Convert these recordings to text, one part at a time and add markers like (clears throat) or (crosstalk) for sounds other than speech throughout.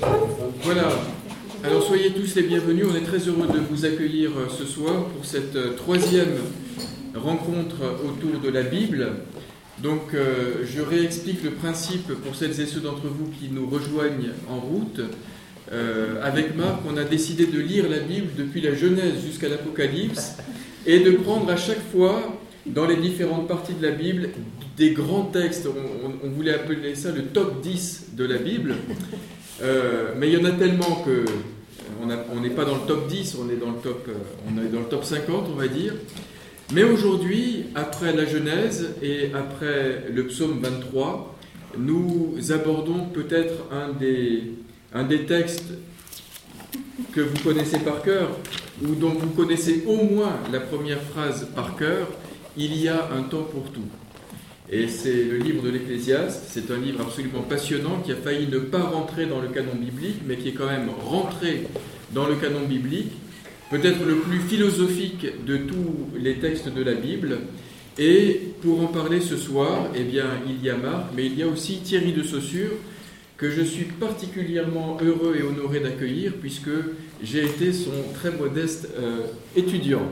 Voilà. Alors soyez tous les bienvenus. On est très heureux de vous accueillir euh, ce soir pour cette euh, troisième rencontre autour de la Bible. Donc euh, je réexplique le principe pour celles et ceux d'entre vous qui nous rejoignent en route. avec Marc, on a décidé de lire la Bible depuis la Genèse jusqu'à l'Apocalypse et de prendre à chaque fois dans les différentes parties de la Bible des grands textes. On, voulait appeler ça le top 10 de la Bible. Euh, mais il y en a tellement que on n'est pas dans le top 10, on est dans le top, euh, on est dans le top 50, on va dire. Mais aujourd'hui, après la Genèse et après le psaume 23, nous abordons peut-être un des textes que vous connaissez par cœur, ou dont vous connaissez au moins la première phrase par cœur, il y a un temps pour tout. Et c'est le livre de l'Ecclésiaste, c'est un livre absolument passionnant qui a failli ne pas rentrer dans le canon biblique, mais qui est quand même rentré dans le canon biblique, peut-être le plus philosophique de tous les textes de la Bible. Et pour en parler ce soir, eh bien, il y a Marc, mais il y a aussi Thierry de Saussure, que je suis particulièrement heureux et honoré d'accueillir, puisque j'ai été son très modeste euh, étudiant.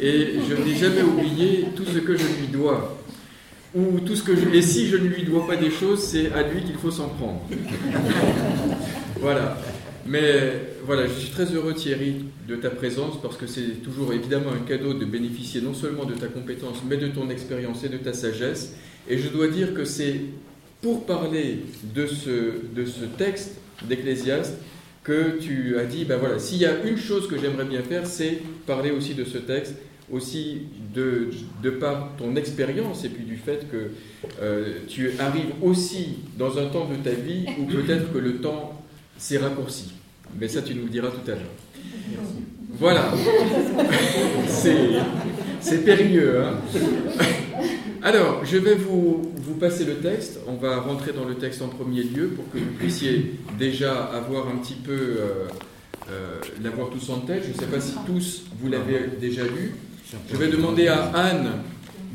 Et je n'ai jamais oublié tout ce que je lui dois ou tout ce que je... Et si je ne lui dois pas des choses, c'est à lui qu'il faut s'en prendre. (laughs) voilà. Mais voilà, je suis très heureux Thierry de ta présence parce que c'est toujours évidemment un cadeau de bénéficier non seulement de ta compétence, mais de ton expérience et de ta sagesse. Et je dois dire que c'est pour parler de ce, de ce texte d'Ecclésiaste que tu as dit, ben voilà, s'il y a une chose que j'aimerais bien faire, c'est parler aussi de ce texte aussi de, de par ton expérience et puis du fait que euh, tu arrives aussi dans un temps de ta vie où peut-être que le temps s'est raccourci. Mais ça, tu nous le diras tout à l'heure. Voilà. C'est périlleux. Hein Alors, je vais vous, vous passer le texte. On va rentrer dans le texte en premier lieu pour que vous puissiez déjà avoir un petit peu... Euh, euh, l'avoir tous en tête. Je ne sais pas si tous vous l'avez déjà lu. Je vais demander à Anne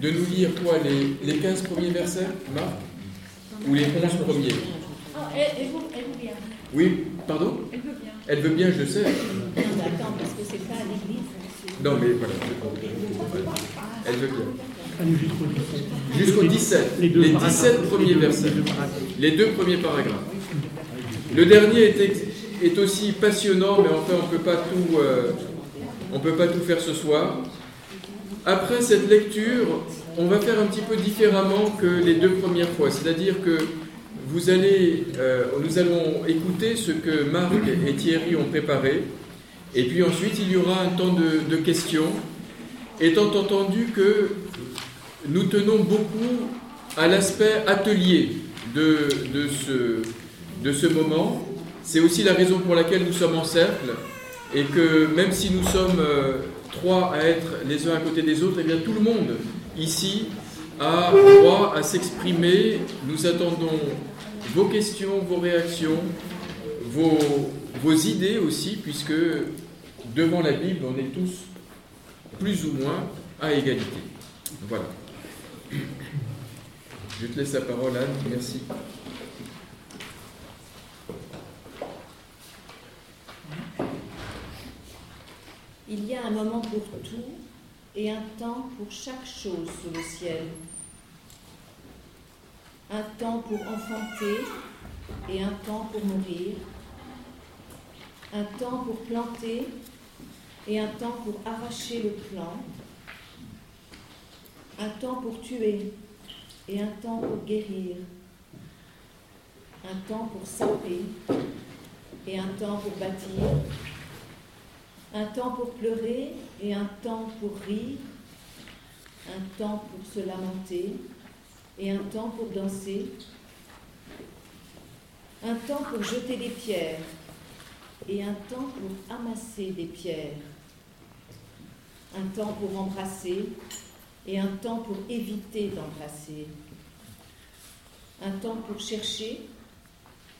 de nous lire quoi les, les 15 premiers versets, Marc Ou les 11 premiers oh, elle, veut, bien. Oui, pardon Elle veut bien. Elle veut bien, je sais. attends, parce que c'est pas à l'église. Non, mais voilà. Elle veut bien. Jusqu'au 17. Les, 17 premiers versets. Les deux premiers paragraphes. Le dernier est, est aussi passionnant, mais enfin, on ne peut pas tout. Euh, on peut pas tout faire ce soir. Après cette lecture, on va faire un petit peu différemment que les deux premières fois. C'est-à-dire que vous allez, euh, nous allons écouter ce que Marc et Thierry ont préparé. Et puis ensuite, il y aura un temps de, questions. Étant entendu que nous tenons beaucoup à l'aspect atelier de, de, ce, de ce moment, c'est aussi la raison pour laquelle nous sommes en cercle. Et que même si nous sommes euh, trois à être les uns à côté des autres, eh bien tout le monde ici a droit à s'exprimer. Nous attendons vos questions, vos réactions, vos, vos idées aussi, puisque devant la Bible, on est tous plus ou moins à égalité. Voilà. Je te laisse la parole, Anne. Merci. Il y a un moment pour tout et un temps pour chaque chose sous le ciel. Un temps pour enfanter et un temps pour mourir. Un temps pour planter et un temps pour arracher le plant. Un temps pour tuer et un temps pour guérir. Un temps pour saper et un temps pour bâtir un temps pour pleurer et un temps pour rire, un temps pour se lamenter et un temps pour danser, un temps pour jeter des pierres et un temps pour amasser des pierres, un temps pour embrasser et un temps pour éviter d'embrasser, un temps pour chercher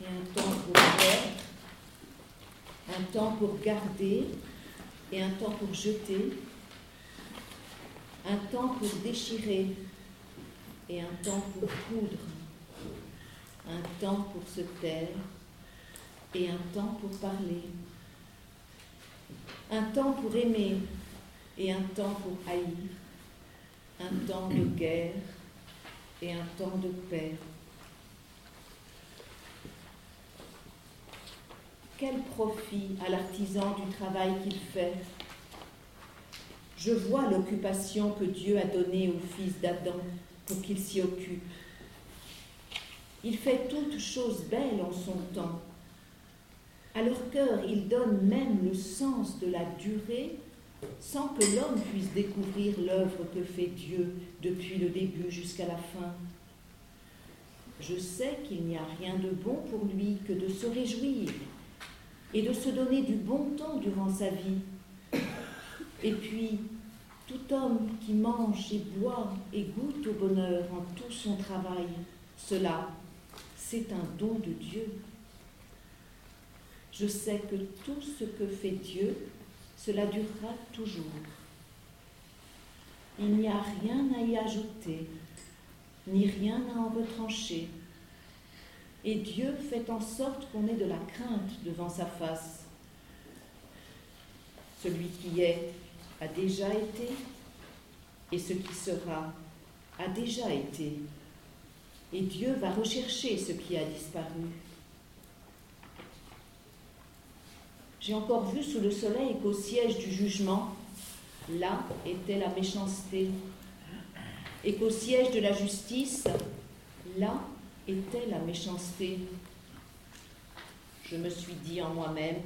et un temps pour perdre, un temps pour garder et un temps pour jeter, un temps pour déchirer et un temps pour coudre, un temps pour se taire et un temps pour parler. Un temps pour aimer et un temps pour haïr. Un temps de guerre et un temps de paix. Quel profit à l'artisan du travail qu'il fait? Je vois l'occupation que Dieu a donnée au fils d'Adam pour qu'il s'y occupe. Il fait toutes choses belles en son temps. À leur cœur, il donne même le sens de la durée sans que l'homme puisse découvrir l'œuvre que fait Dieu depuis le début jusqu'à la fin. Je sais qu'il n'y a rien de bon pour lui que de se réjouir et de se donner du bon temps durant sa vie. Et puis, tout homme qui mange et boit et goûte au bonheur en tout son travail, cela, c'est un don de Dieu. Je sais que tout ce que fait Dieu, cela durera toujours. Il n'y a rien à y ajouter, ni rien à en retrancher. Et Dieu fait en sorte qu'on ait de la crainte devant sa face. Celui qui est a déjà été, et ce qui sera a déjà été. Et Dieu va rechercher ce qui a disparu. J'ai encore vu sous le soleil qu'au siège du jugement, là était la méchanceté, et qu'au siège de la justice, là était la méchanceté. Je me suis dit en moi-même,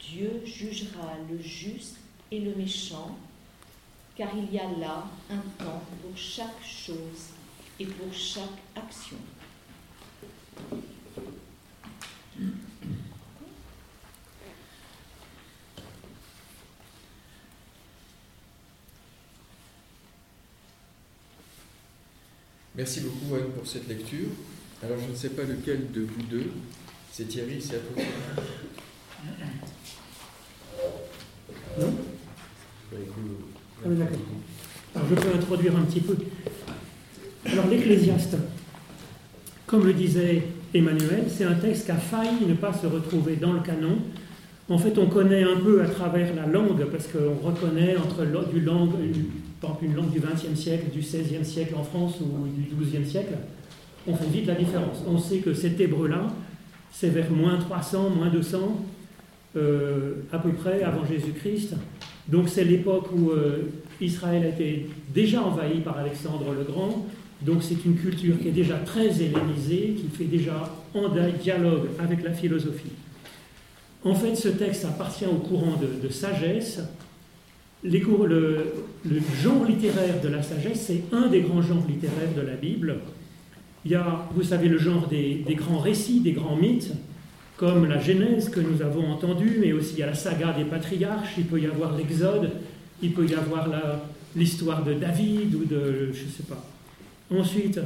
Dieu jugera le juste et le méchant, car il y a là un temps pour chaque chose et pour chaque action. Merci beaucoup Anne pour cette lecture. Alors je ne sais pas lequel de vous deux, c'est Thierry, c'est à toi. Non ah, D'accord. Alors je peux introduire un petit peu. Alors l'Ecclésiaste, comme le disait Emmanuel, c'est un texte qui a failli ne pas se retrouver dans le canon. En fait, on connaît un peu à travers la langue, parce qu'on reconnaît entre du langue, une langue du XXe siècle, du XVIe siècle en France ou du XIIe siècle, on fait vite la différence. On sait que cet hébreu-là, c'est vers moins 300, moins 200, euh, à peu près avant Jésus-Christ. Donc c'est l'époque où euh, Israël a été déjà envahi par Alexandre le Grand. Donc c'est une culture qui est déjà très hellénisée, qui fait déjà en dialogue avec la philosophie. En fait, ce texte appartient au courant de sagesse le, genre littéraire de la sagesse, c'est un des grands genres littéraires de la Bible. Il y a, vous savez, le genre des, grands récits, des grands mythes, comme la Genèse que nous avons entendu, mais aussi il y a la saga des patriarches, il peut y avoir l'Exode, il peut y avoir l'histoire de David ou de, je ne sais pas. Ensuite,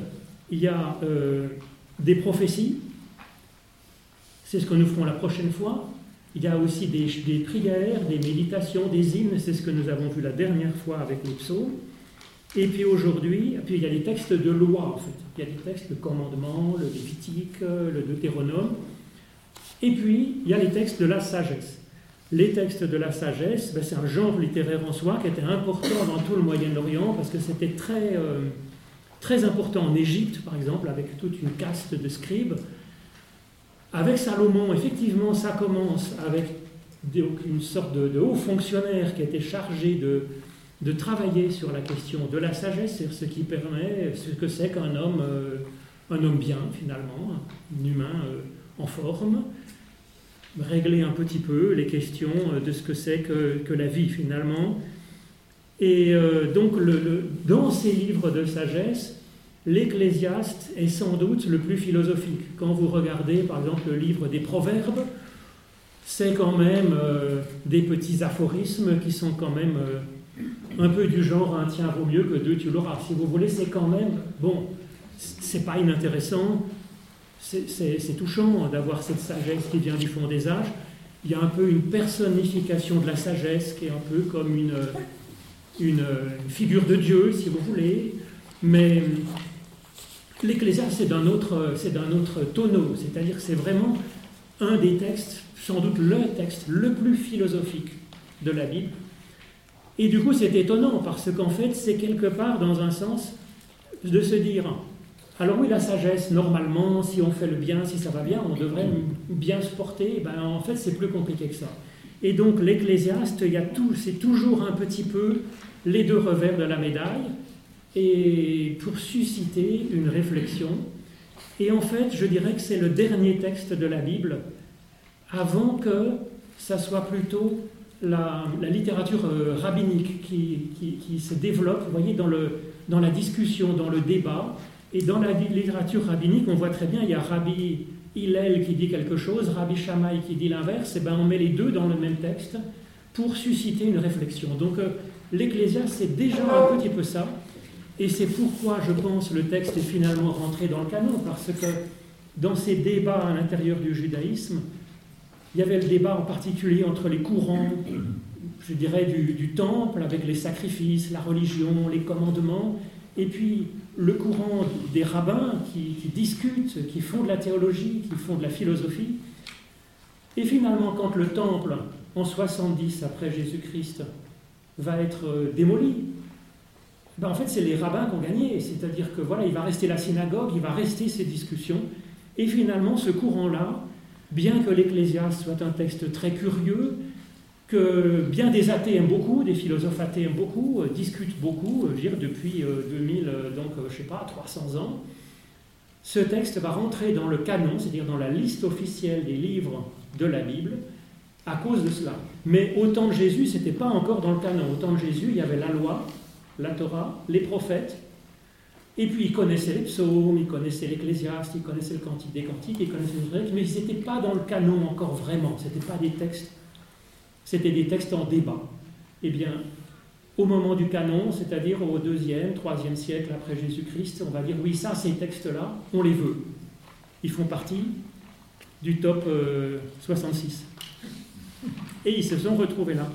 il y a euh, des prophéties, c'est ce que nous ferons la prochaine fois. Il y a aussi des, prières, des méditations, des hymnes, c'est ce que nous avons vu la dernière fois avec les psaumes. Et puis aujourd'hui, puis il y a des textes de loi en fait. Il y a des textes de commandement, le Lévitique, le Deutéronome. Et puis il y a les textes de la sagesse. Les textes de la sagesse, ben, c'est un genre littéraire en soi qui était important dans tout le Moyen-Orient parce que c'était très, euh, très important en Égypte, par exemple, avec toute une caste de scribes. Avec Salomon, effectivement, ça commence avec une sorte de, haut fonctionnaire qui était chargé de, travailler sur la question de la sagesse, sur ce qui permet, ce que c'est qu'un homme, euh, un homme bien finalement, un humain euh, en forme, régler un petit peu les questions euh, de ce que c'est que, la vie finalement. Et donc dans ces livres de sagesse, l'Ecclésiaste est sans doute le plus philosophique. Quand vous regardez par exemple le livre des Proverbes, c'est quand même euh, des petits aphorismes qui sont quand même euh, un peu du genre un tien vaut mieux que deux tu l'auras. Si vous voulez, c'est quand même, bon, c'est pas inintéressant, c'est touchant d'avoir cette sagesse qui vient du fond des âges. Il y a un peu une personnification de la sagesse qui est un peu comme une, une figure de Dieu, si vous voulez. Mais L'Ecclésiaste, c'est d'un autre, autre tonneau, c'est-à-dire que c'est vraiment un des textes, sans doute le texte le plus philosophique de la Bible. Et du coup, c'est étonnant parce qu'en fait, c'est quelque part, dans un sens, de se dire alors oui, la sagesse, normalement, si on fait le bien, si ça va bien, on devrait bien se porter. Ben, en fait, c'est plus compliqué que ça. Et donc l'Ecclésiaste, il y a c'est toujours un petit peu les deux revers de la médaille, et pour susciter une réflexion. Et en fait, je dirais que c'est le dernier texte de la Bible, avant que ça soit plutôt la, littérature euh, rabbinique qui, qui, se développe, vous voyez, dans, le, dans la discussion, dans le débat, et dans la littérature rabbinique, on voit très bien, il y a Rabbi Hillel qui dit quelque chose, Rabbi Shammai qui dit l'inverse, et ben on met les deux dans le même texte pour susciter une réflexion. Donc euh, l'Ecclésiaste, c'est déjà un petit peu ça, et c'est pourquoi je pense le texte est finalement rentré dans le canon, parce que dans ces débats à l'intérieur du judaïsme, il y avait le débat en particulier entre les courants, je dirais, du, temple, avec les sacrifices, la religion, les commandements, et puis le courant des rabbins qui, discutent, qui font de la théologie, qui font de la philosophie. Et finalement, quand le temple, en 70 après Jésus-Christ, va être euh, démoli, ben en fait, c'est les rabbins qui ont gagné. C'est-à-dire que voilà, il va rester la synagogue, il va rester ces discussions. Et finalement, ce courant-là, bien que l'Ecclésiaste soit un texte très curieux, que bien des athées aiment beaucoup, des philosophes athées aiment beaucoup, euh, discutent beaucoup, euh, je dire, depuis 2000, euh, donc je sais pas, 300 ans. Ce texte va rentrer dans le canon, c'est-à-dire dans la liste officielle des livres de la Bible, à cause de cela. Mais au temps de Jésus, ce n'était pas encore dans le canon. Au temps de Jésus, il y avait la loi, la Torah, les prophètes, et puis ils connaissaient les psaumes, ils connaissaient l'Ecclésiaste, ils connaissaient le Cantique des Cantiques, ils connaissaient les mais ils n'étaient pas dans le canon encore vraiment. Ce n'étaient pas des textes c'était des textes en débat. Eh bien, au moment du canon, c'est-à-dire au deuxième, troisième siècle après Jésus-Christ, on va dire oui, ça, ces textes-là, on les veut. Ils font partie du top 66. Euh, Et ils se sont retrouvés là.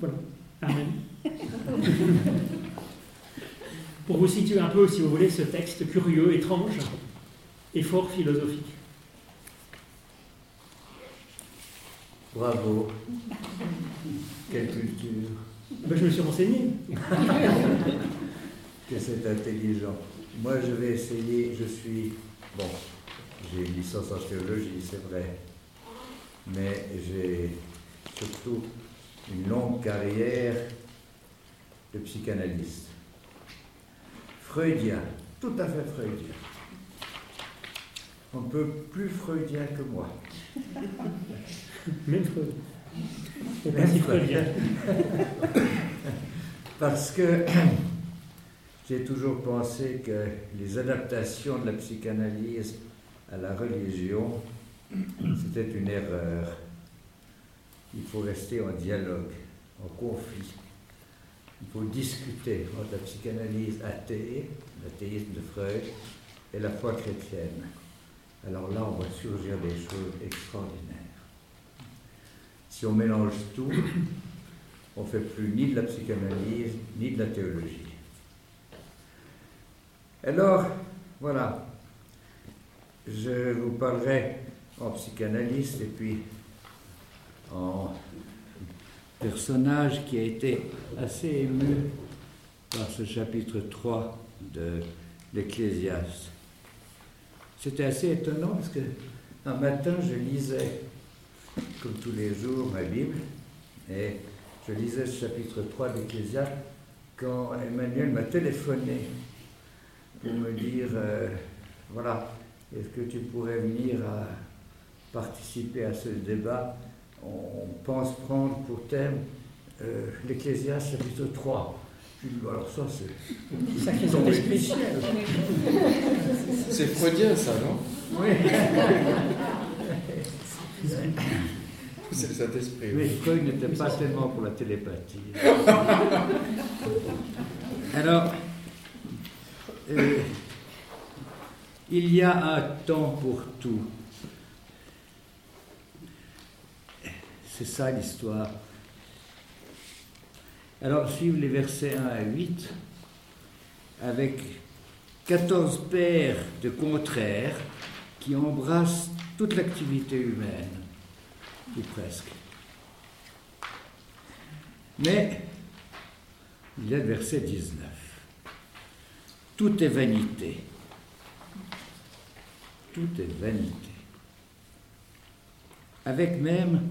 Voilà. Amen. Pour vous situer un peu, si vous voulez, ce texte curieux, étrange et fort philosophique. Bravo. Quelle culture. Ben, je me suis renseigné. (laughs) que c'est intelligent. Moi, je vais essayer, je suis, bon, j'ai une licence en théologie, c'est vrai, mais j'ai surtout une longue carrière de psychanalyste. Freudien, tout à fait freudien. On peut plus freudien que moi. (laughs) Même Freud. (laughs) Parce que (clears throat) j'ai toujours pensé que les adaptations de la psychanalyse à la religion, c'était une erreur. Il faut rester en dialogue, en conflit. Il faut discuter entre la psychanalyse athée, l'athéisme de Freud, et la foi chrétienne. Alors là, on va surgir des choses extraordinaires. Si on mélange tout, on ne fait plus ni de la psychanalyse, ni de la théologie. Alors, voilà, je vous parlerai en psychanalyste et puis en personnage qui a été assez ému par ce chapitre 3 de l'Ecclésiaste. C'était assez étonnant parce que un matin, je lisais comme tous les jours, ma Bible. Et je lisais ce chapitre 3 d'Ecclésiaste quand Emmanuel m'a téléphoné pour me dire, euh, voilà, est-ce que tu pourrais venir participer à ce débat On pense prendre pour thème euh, l'Ecclésiaste chapitre 3. Je dis, alors ça, c'est sacré C'est freudien, ça, non? Oui. C'est le Saint-Esprit. Oui, Freud n'était pas tellement pour la télépathie. Alors, euh, il y a un temps pour tout. C'est ça l'histoire. Alors, suivre les versets 1 à 8 avec 14 paires de contraires qui embrassent toute l'activité humaine, ou presque. Mais il y a le verset 19. Tout est vanité. Tout est vanité. Avec même,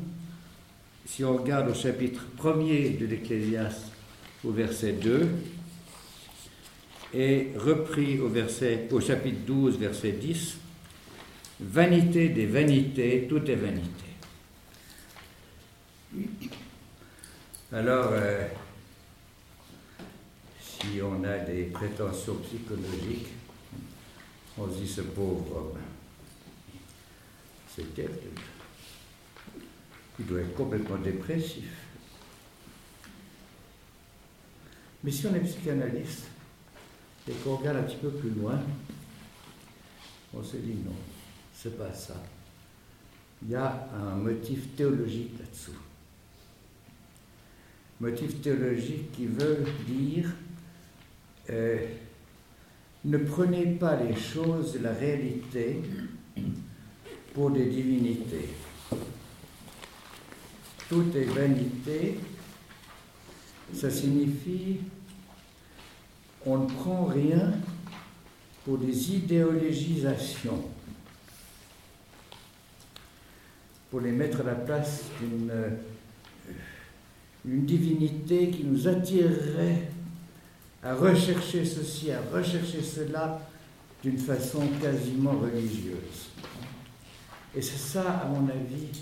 si on regarde au chapitre 1er de l'Ecclésiaste, au verset 2, et repris au, chapitre 12, verset 10, Vanité des vanités, tout est vanité. Alors, euh, si on a des prétentions psychologiques, on se dit ce pauvre homme, c'est terrible. Il doit être complètement dépressif. Mais si on est psychanalyste et qu'on regarde un petit peu plus loin, on se dit non, c'est pas ça. Il y a un motif théologique là-dessous. Motif théologique qui veut dire euh, ne prenez pas les choses la réalité pour des divinités. Tout est vanité, ça signifie on ne prend rien pour des idéologisations, pour les mettre à la place d'une une divinité qui nous attirerait à rechercher ceci, à rechercher cela d'une façon quasiment religieuse. Et c'est ça, à mon avis,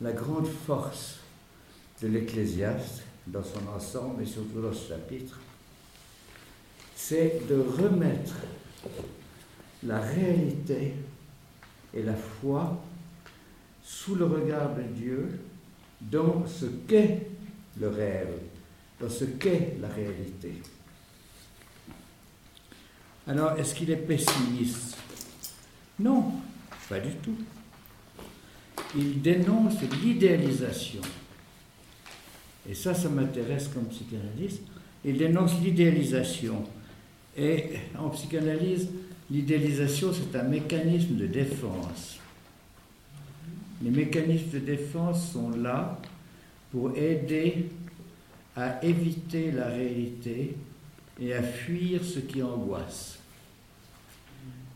la grande force de l'Ecclésiaste dans son ensemble et surtout dans ce chapitre, c'est de remettre la réalité et la foi sous le regard de Dieu dans ce qu'est le rêve, dans ce qu'est la réalité. Alors, est-ce qu'il est pessimiste? Non, pas du tout. Il dénonce l'idéalisation. Et ça, ça m'intéresse comme psychanalyste. Il dénonce l'idéalisation. Et en psychanalyse, l'idéalisation, c'est un mécanisme de défense. Les mécanismes de défense sont là pour aider à éviter la réalité et à fuir ce qui angoisse.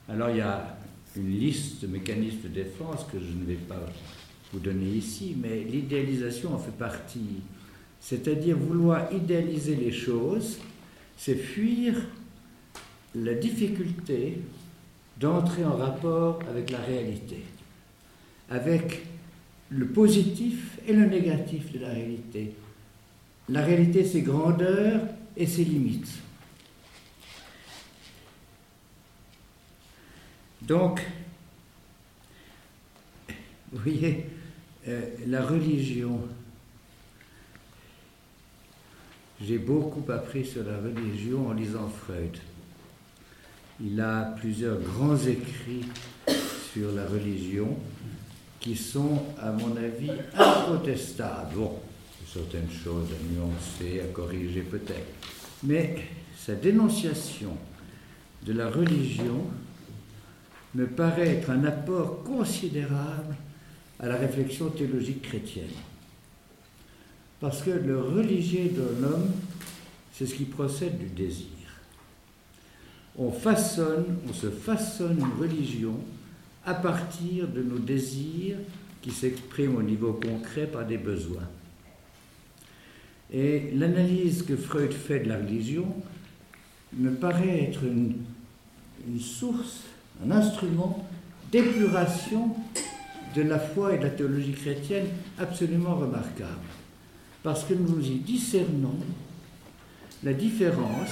Alors il y a une liste de mécanismes de défense que je ne vais pas vous donner ici, mais l'idéalisation en fait partie. C'est-à-dire vouloir idéaliser les choses, c'est fuir la difficulté d'entrer en rapport avec la réalité, avec le positif et le négatif de la réalité. La réalité, c'est grandeur et ses limites. Donc, vous voyez, euh, la religion, j'ai beaucoup appris sur la religion en lisant Freud. Il a plusieurs grands écrits sur la religion qui sont, à mon avis, incontestables. Bon, certaines choses à nuancer, à corriger peut-être. Mais sa dénonciation de la religion me paraît être un apport considérable à la réflexion théologique chrétienne. Parce que le religieux de l'homme, c'est ce qui procède du désir. On façonne, on se façonne une religion à partir de nos désirs qui s'expriment au niveau concret par des besoins. Et l'analyse que Freud fait de la religion me paraît être une source un instrument d'épuration de la foi et de la théologie chrétienne absolument remarquable. Parce que nous y discernons la différence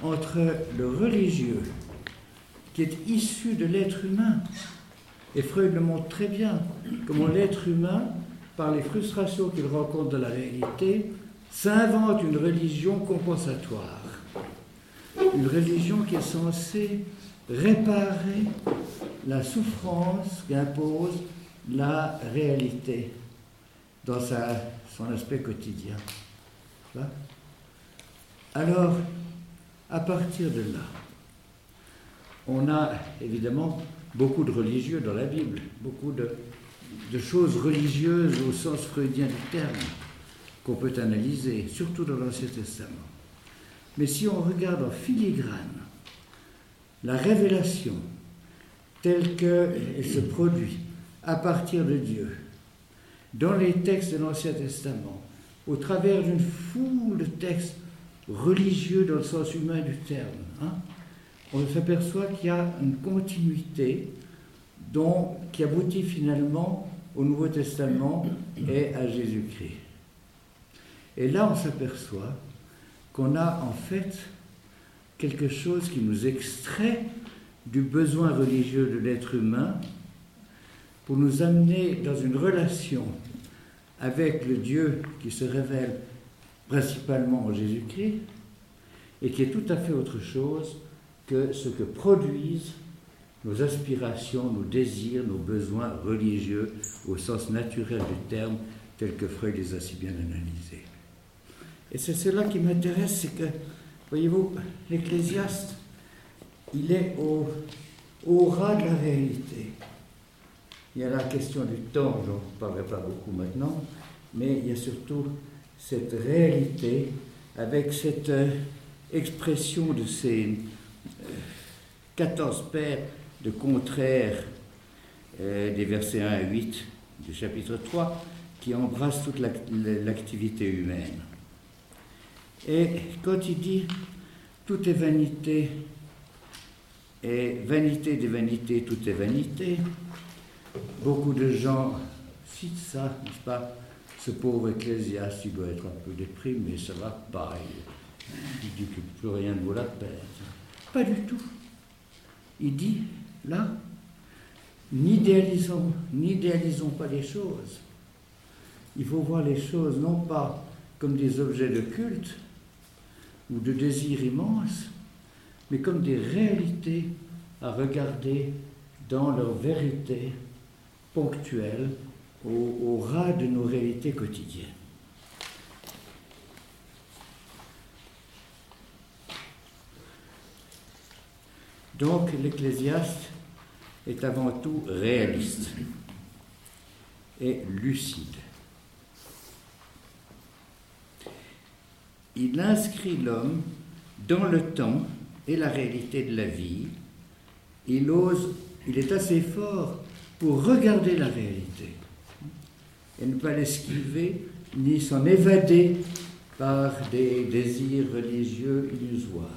entre le religieux, qui est issu de l'être humain, et Freud le montre très bien, comment l'être humain, par les frustrations qu'il rencontre dans la réalité, s'invente une religion compensatoire. Une religion qui est censée réparer la souffrance qu'impose la réalité dans son aspect quotidien. Alors, à partir de là, on a évidemment beaucoup de religieux dans la Bible, beaucoup de, de choses religieuses au sens freudien du terme qu'on peut analyser, surtout dans l'Ancien Testament. Mais si on regarde en filigrane la révélation telle qu'elle se produit à partir de Dieu, dans les textes de l'Ancien Testament, au travers d'une foule de textes religieux dans le sens humain du terme, hein, on s'aperçoit qu'il y a une continuité dont, qui aboutit finalement au Nouveau Testament et à Jésus-Christ. Et là, on s'aperçoit qu'on a en fait quelque chose qui nous extrait du besoin religieux de l'être humain pour nous amener dans une relation avec le Dieu qui se révèle principalement en Jésus-Christ et qui est tout à fait autre chose que ce que produisent nos aspirations, nos désirs, nos besoins religieux au sens naturel du terme, tel que Freud les a si bien analysés. Et c'est cela qui m'intéresse, c'est que, voyez-vous, l'Ecclésiaste, il est au, au ras de la réalité. Il y a la question du temps, j'en parlerai pas beaucoup maintenant, mais il y a surtout cette réalité avec cette euh, expression de ces 14 euh, paires de contraires euh, des versets 1 à 8 du chapitre 3 qui embrassent toute l'activité humaine. Et quand il dit tout est vanité et vanité des vanités, tout est vanité, Beaucoup de gens citent ça, n'est-ce pas? Ce pauvre ecclésiaste, il doit être un peu déprimé, ça va pas. Il, dit que plus rien ne vaut la peine. Pas du tout. Il dit, là, n'idéalisons, n'idéalisons pas les choses. Il faut voir les choses non pas comme des objets de culte ou de désir immense, mais comme des réalités à regarder dans leur vérité ponctuel au, au ras de nos réalités quotidiennes. Donc l'Ecclésiaste est avant tout réaliste et lucide. Il inscrit l'homme dans le temps et la réalité de la vie. Il ose, il est assez fort pour regarder la réalité et ne pas l'esquiver ni s'en évader par des désirs religieux illusoires.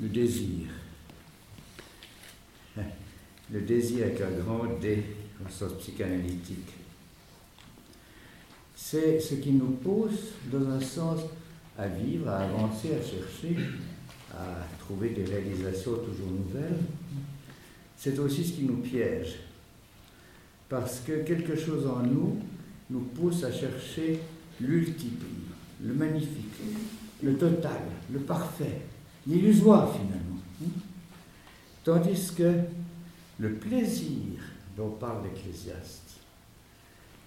Le désir. (laughs) Le désir avec un grand D au sens psychanalytique. C'est ce qui nous pousse, dans un sens, à vivre, à avancer, à chercher, à trouver des réalisations toujours nouvelles c'est aussi ce qui nous piège. Parce que quelque chose en nous nous pousse à chercher l'ultime, le magnifique, le total, le parfait, l'illusoire finalement. Tandis que le plaisir dont parle l'Ecclésiaste,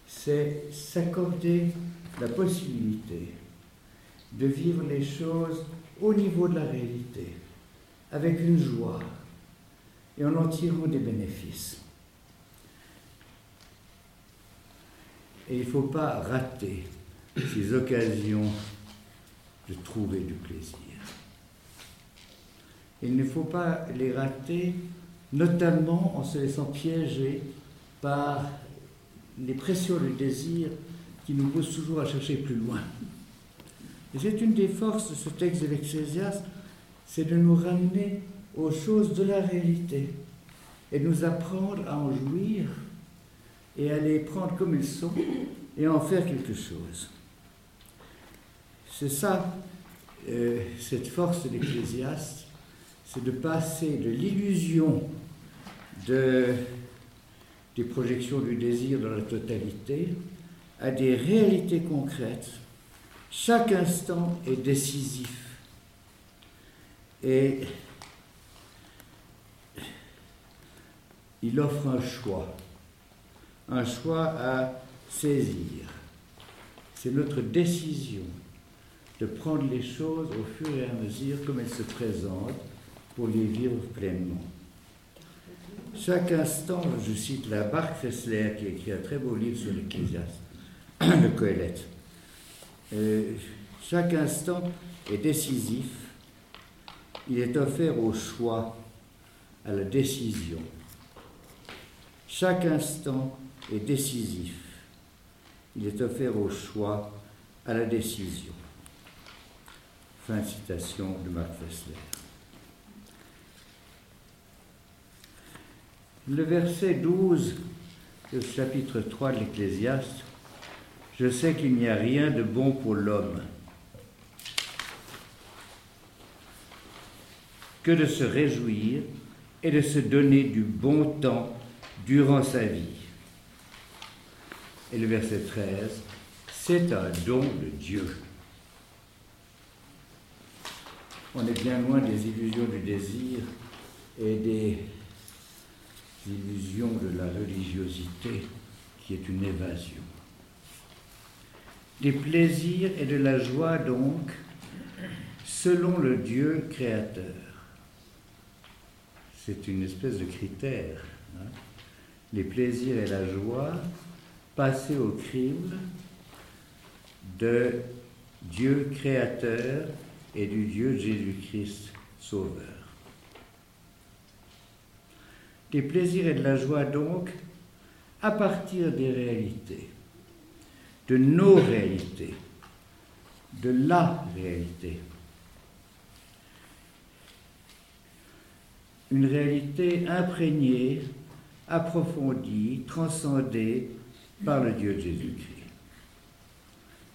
c'est s'accorder la possibilité de vivre les choses au niveau de la réalité, avec une joie, et en en tirant des bénéfices. Et il ne faut pas rater ces occasions de trouver du plaisir. Il ne faut pas les rater, notamment en se laissant piéger par les pressions du désir qui nous poussent toujours à chercher plus loin. Et c'est une des forces de ce texte de l'Ecclésiaste, c'est de nous ramener aux choses de la réalité et nous apprendre à en jouir et à les prendre comme ils sont et en faire quelque chose. C'est ça, euh, cette force de l'Ecclésiaste, c'est de passer de l'illusion de, des projections du désir dans la totalité à des réalités concrètes. Chaque instant est décisif. Et il offre un choix, un choix à saisir. C'est notre décision de prendre les choses au fur et à mesure comme elles se présentent pour les vivre pleinement. Chaque instant, je cite la Barque Fessler qui a écrit un très beau livre sur l'Ecclésiaste, (clears throat) de Coëlette. Euh, chaque instant est décisif, il est offert au choix, à la décision. Chaque instant est décisif, il est offert au choix, à la décision. Fin de citation de Marc Fessler. Le verset 12 du chapitre 3 de l'Ecclésiaste, je sais qu'il n'y a rien de bon pour l'homme que de se réjouir et de se donner du bon temps durant sa vie. Et le verset 13, c'est un don de Dieu. On est bien loin des illusions du désir et des illusions de la religiosité qui est une évasion. Des plaisirs et de la joie donc, selon le Dieu créateur. C'est une espèce de critère. Hein. Les plaisirs et la joie passés au crime de Dieu créateur et du Dieu Jésus-Christ sauveur. Des plaisirs et de la joie donc à partir des réalités, de nos réalités, de la réalité. Une réalité imprégnée, approfondie, transcendée par le Dieu de Jésus-Christ.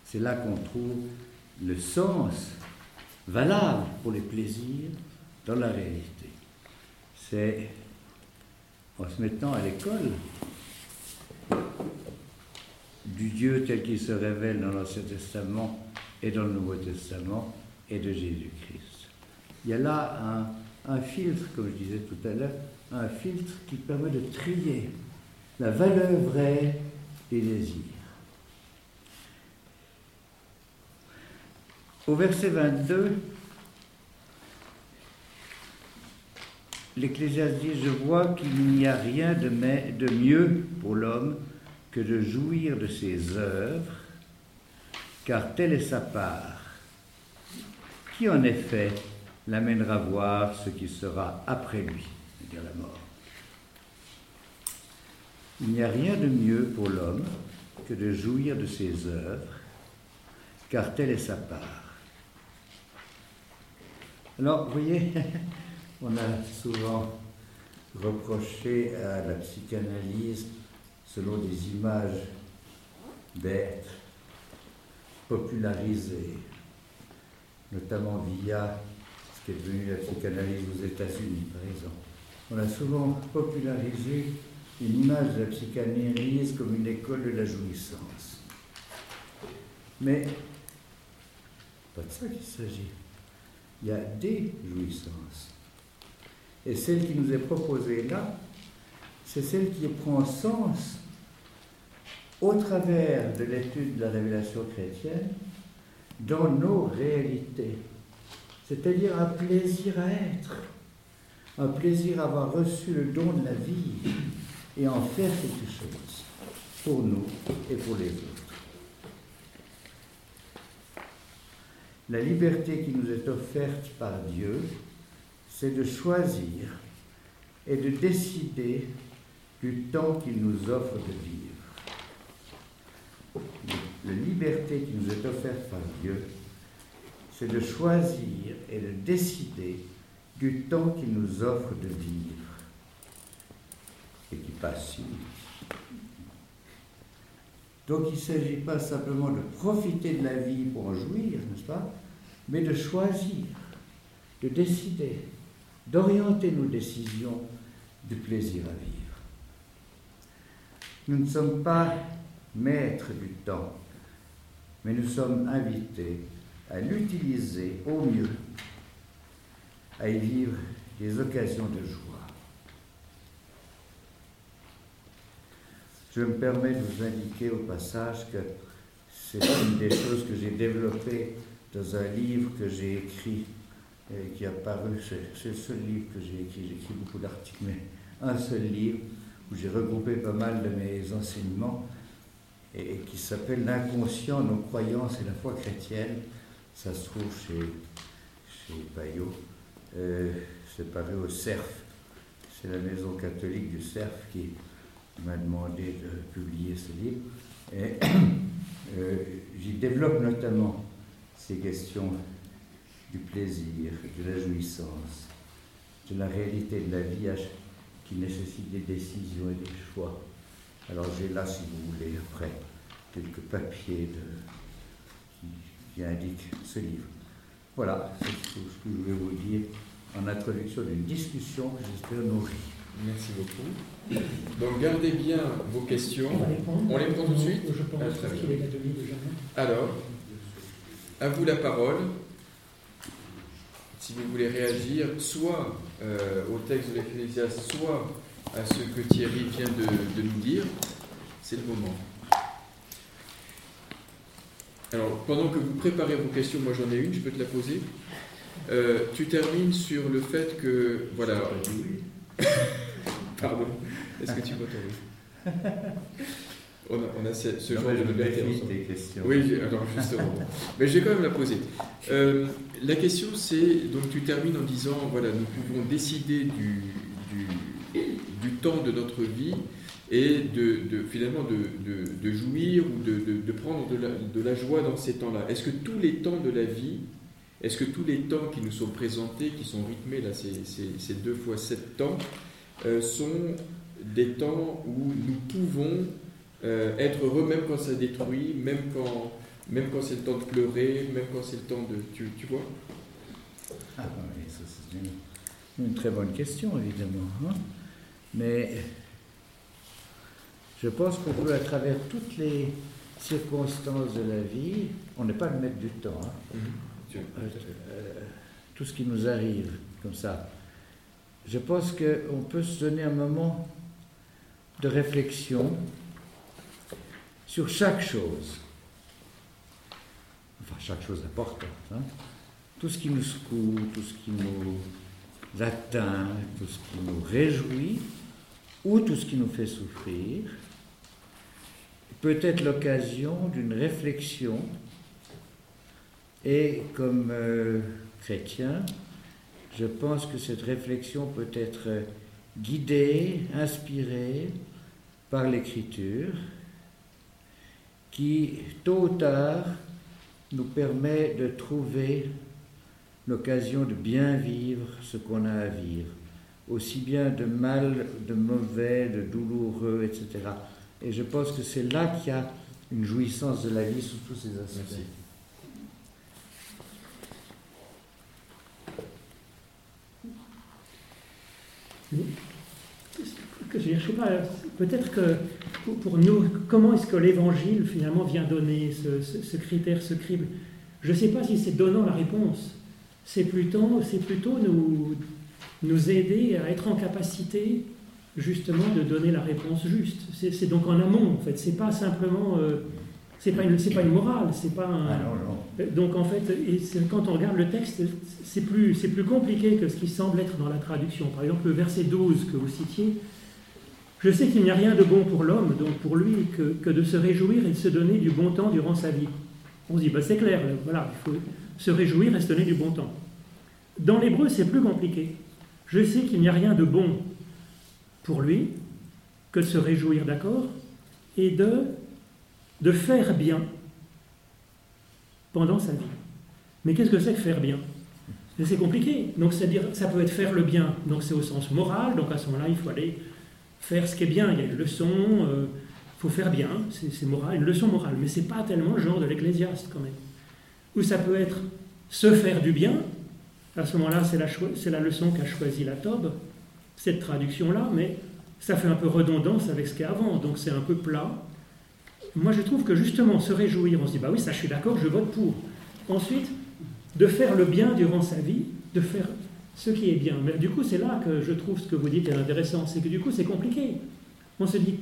C'est là qu'on trouve le sens valable pour les plaisirs dans la réalité. C'est en se mettant à l'école du Dieu tel qu'il se révèle dans l'Ancien Testament et dans le Nouveau Testament et de Jésus-Christ. Il y a là un, un, filtre, comme je disais tout à l'heure, un filtre qui permet de trier la valeur vraie des désirs. Au verset 22, l'Ecclésiaste dit, je vois qu'il n'y a rien de, de mieux pour l'homme que de jouir de ses œuvres, car telle est sa part. Qui en effet l'amènera voir ce qui sera après lui, la mort Il n'y a rien de mieux pour l'homme que de jouir de ses œuvres, car telle est sa part. Alors, vous voyez, (laughs) on a souvent reproché à la psychanalyse, selon des images d'êtres popularisées, notamment via ce qui est devenu la psychanalyse aux États-Unis, par exemple. On a souvent popularisé une image de la psychanalyse comme une école de la jouissance. Mais pas de ça qu'il s'agit il y a des jouissances. Et celle qui nous est proposée là, c'est celle qui prend sens au travers de l'étude de la révélation chrétienne dans nos réalités. C'est-à-dire un plaisir à être, un plaisir à avoir reçu le don de la vie et en faire quelque chose pour nous et pour les autres. La liberté qui nous est offerte par Dieu, c'est de choisir et de décider du temps qu'il nous offre de vivre. La liberté qui nous est offerte par Dieu, c'est de choisir et de décider du temps qu'il nous offre de vivre et qui passe vite. Donc il ne s'agit pas simplement de profiter de la vie pour en jouir, n'est-ce pas mais de choisir, de décider, d'orienter nos décisions du plaisir à vivre. Nous ne sommes pas maîtres du temps, mais nous sommes invités à l'utiliser au mieux, à y vivre des occasions de joie. Je me permets de vous indiquer au passage que c'est une des choses que j'ai développées dans un livre que j'ai écrit et qui a paru, c'est le seul livre que j'ai écrit, j'ai écrit beaucoup d'articles, mais un seul livre où j'ai regroupé pas mal de mes enseignements et, qui s'appelle L'inconscient, nos croyances et la foi chrétienne. Ça se trouve chez, chez Bayot. Euh, c'est paru au CERF. C'est la maison catholique du CERF qui m'a demandé de publier ce livre. (coughs) Euh, j'y développe notamment ces questions du plaisir, de la jouissance, de la réalité de la vie qui nécessite des décisions et des choix. Alors j'ai là, si vous voulez, après, quelques papiers qui, indiquent ce livre. Voilà, c'est ce que je voulais vous dire en introduction d'une discussion que j'espère nourrir. Merci beaucoup. Donc gardez bien vos questions. On, les prend tout de suite Je pense ah, qu'il est la demi Alors, à vous la parole. Si vous voulez réagir, soit euh, au texte de l'Ecclésiaste, soit à ce que Thierry vient de, de nous dire, c'est le moment. Alors, pendant que vous préparez vos questions, moi j'en ai une, je peux te la poser. Euh, tu termines sur le fait que. Voilà. (laughs) Pardon. Est-ce que tu m'autorises (laughs) on on a ce, genre de liberté. questions. Oui, alors justement. (laughs) mais je vais quand même la poser. Euh, la question, c'est donc tu termines en disant voilà, nous pouvons décider du, du, du temps de notre vie et de, de finalement de, de, jouir ou de, prendre la, de la, joie dans ces temps-là. Est-ce que tous les temps de la vie est-ce que tous les temps qui nous sont présentés, qui sont rythmés, là, ces, deux fois sept temps, euh, sont des temps où nous pouvons euh, être heureux même quand ça détruit, même quand, même quand c'est le temps de pleurer, même quand c'est le temps de... Tu, tu vois? Ah oui, ça c'est une, très bonne question, évidemment. Hein. Mais je pense qu'on peut, à travers toutes les circonstances de la vie, on n'est pas le maître du temps. Hein. Mm-hmm. Euh, tout ce qui nous arrive comme ça. Je pense qu'on peut se donner un moment de réflexion sur chaque chose. Enfin, chaque chose importante. Hein. Tout ce qui nous secoue, tout ce qui nous atteint, tout ce qui nous réjouit, ou tout ce qui nous fait souffrir, peut être l'occasion d'une réflexion et comme euh, chrétien, je pense que cette réflexion peut être guidée, inspirée par l'écriture, qui, tôt ou tard, nous permet de trouver l'occasion de bien vivre ce qu'on a à vivre, aussi bien de mal, de mauvais, de douloureux, etc. Et je pense que c'est là qu'il y a une jouissance de la vie sous tous ces aspects. je ne sais pas, peut-être que pour nous, comment est-ce que l'Évangile finalement vient donner ce, critère, ce crible? Je ne sais pas si c'est donnant la réponse. C'est plutôt, c'est plutôt nous, nous aider à être en capacité justement de donner la réponse juste. C'est donc en amont en fait. C'est pas simplement euh, c'est pas une, pas une morale, c'est pas un... Ah, donc en fait, et quand on regarde le texte, c'est plus, plus compliqué que ce qui semble être dans la traduction. Par exemple, le verset 12 que vous citiez, je sais qu'il n'y a rien de bon pour l'homme, donc pour lui, que, que, de se réjouir et de se donner du bon temps durant sa vie. On se dit, bah, c'est clair, voilà, il faut se réjouir et se donner du bon temps. Dans l'hébreu, c'est plus compliqué. Je sais qu'il n'y a rien de bon pour lui que de se réjouir, d'accord, et de de faire bien pendant sa vie. Mais qu'est-ce que c'est que faire bien? C'est compliqué. Donc, c'est-à-dire, ça peut être faire le bien. Donc, c'est au sens moral. Donc, à ce moment-là, il faut aller faire ce qui est bien. Il y a une leçon. Il euh, faut faire bien. C'est moral, une leçon morale. Mais c'est pas tellement le genre de l'ecclésiaste, quand même. Ou ça peut être se faire du bien. À ce moment-là, c'est la, la leçon qu'a choisi la Tobe, cette traduction-là. Mais ça fait un peu redondance avec ce a avant. Donc, c'est un peu plat. Moi, je trouve que justement, se réjouir, on se dit, bah oui, ça, je suis d'accord, je vote pour. Ensuite, de faire le bien durant sa vie, de faire ce qui est bien. Mais du coup, c'est là que je trouve ce que vous dites est intéressant, c'est que du coup, c'est compliqué. On se dit,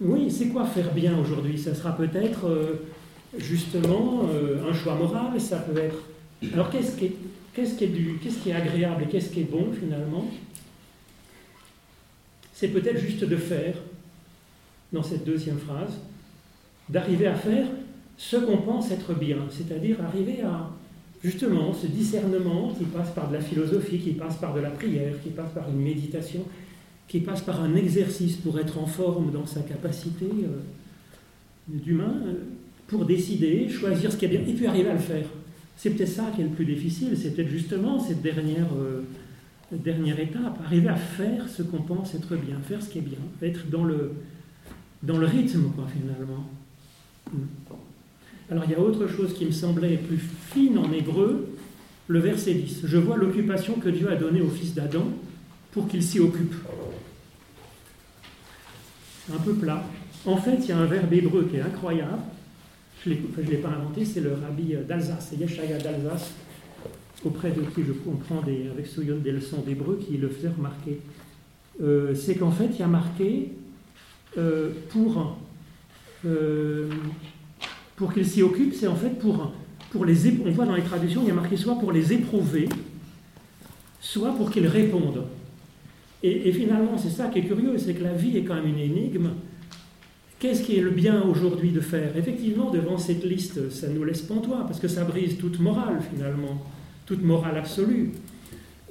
oui, c'est quoi faire bien aujourd'hui? Ça sera peut-être euh, justement euh, un choix moral, ça peut être... Alors qu'est-ce qui est, qu'est-ce qui est agréable et qu'est-ce qui est bon finalement? C'est peut-être juste de faire, dans cette deuxième phrase, d'arriver à faire ce qu'on pense être bien, c'est-à-dire arriver à justement ce discernement qui passe par de la philosophie, qui passe par de la prière, qui passe par une méditation, qui passe par un exercice pour être en forme dans sa capacité euh, d'humain, euh, pour décider, choisir ce qui est bien, et puis arriver à le faire. C'est peut-être ça qui est le plus difficile, c'est peut-être justement cette dernière, euh, dernière étape, arriver à faire ce qu'on pense être bien, faire ce qui est bien, être dans le, dans le rythme, quoi, finalement. Hmm. Alors il y a autre chose qui me semblait plus fine en hébreu, le verset 10. Je vois l'occupation que Dieu a donnée au fils d'Adam pour qu'il s'y occupe. Un peu plat. En fait, il y a un verbe hébreu qui est incroyable. Je ne l'ai pas inventé, c'est le rabbi d'Alsace, c'est Yeshaya d'Alsace, auprès de qui je comprends avec Souyon des leçons d'hébreu, qui le faisait remarquer. Euh, c'est qu'en fait, il y a marqué euh, pour euh, pour qu'ils s'y occupent, c'est en fait pour, pour les on voit dans les traductions, il y a marqué soit pour les éprouver, soit pour qu'ils répondent. Et, finalement, c'est ça qui est curieux, c'est que la vie est quand même une énigme. Qu'est-ce qui est le bien aujourd'hui de faire? Effectivement, devant cette liste, ça nous laisse pantois, parce que ça brise toute morale finalement, toute morale absolue.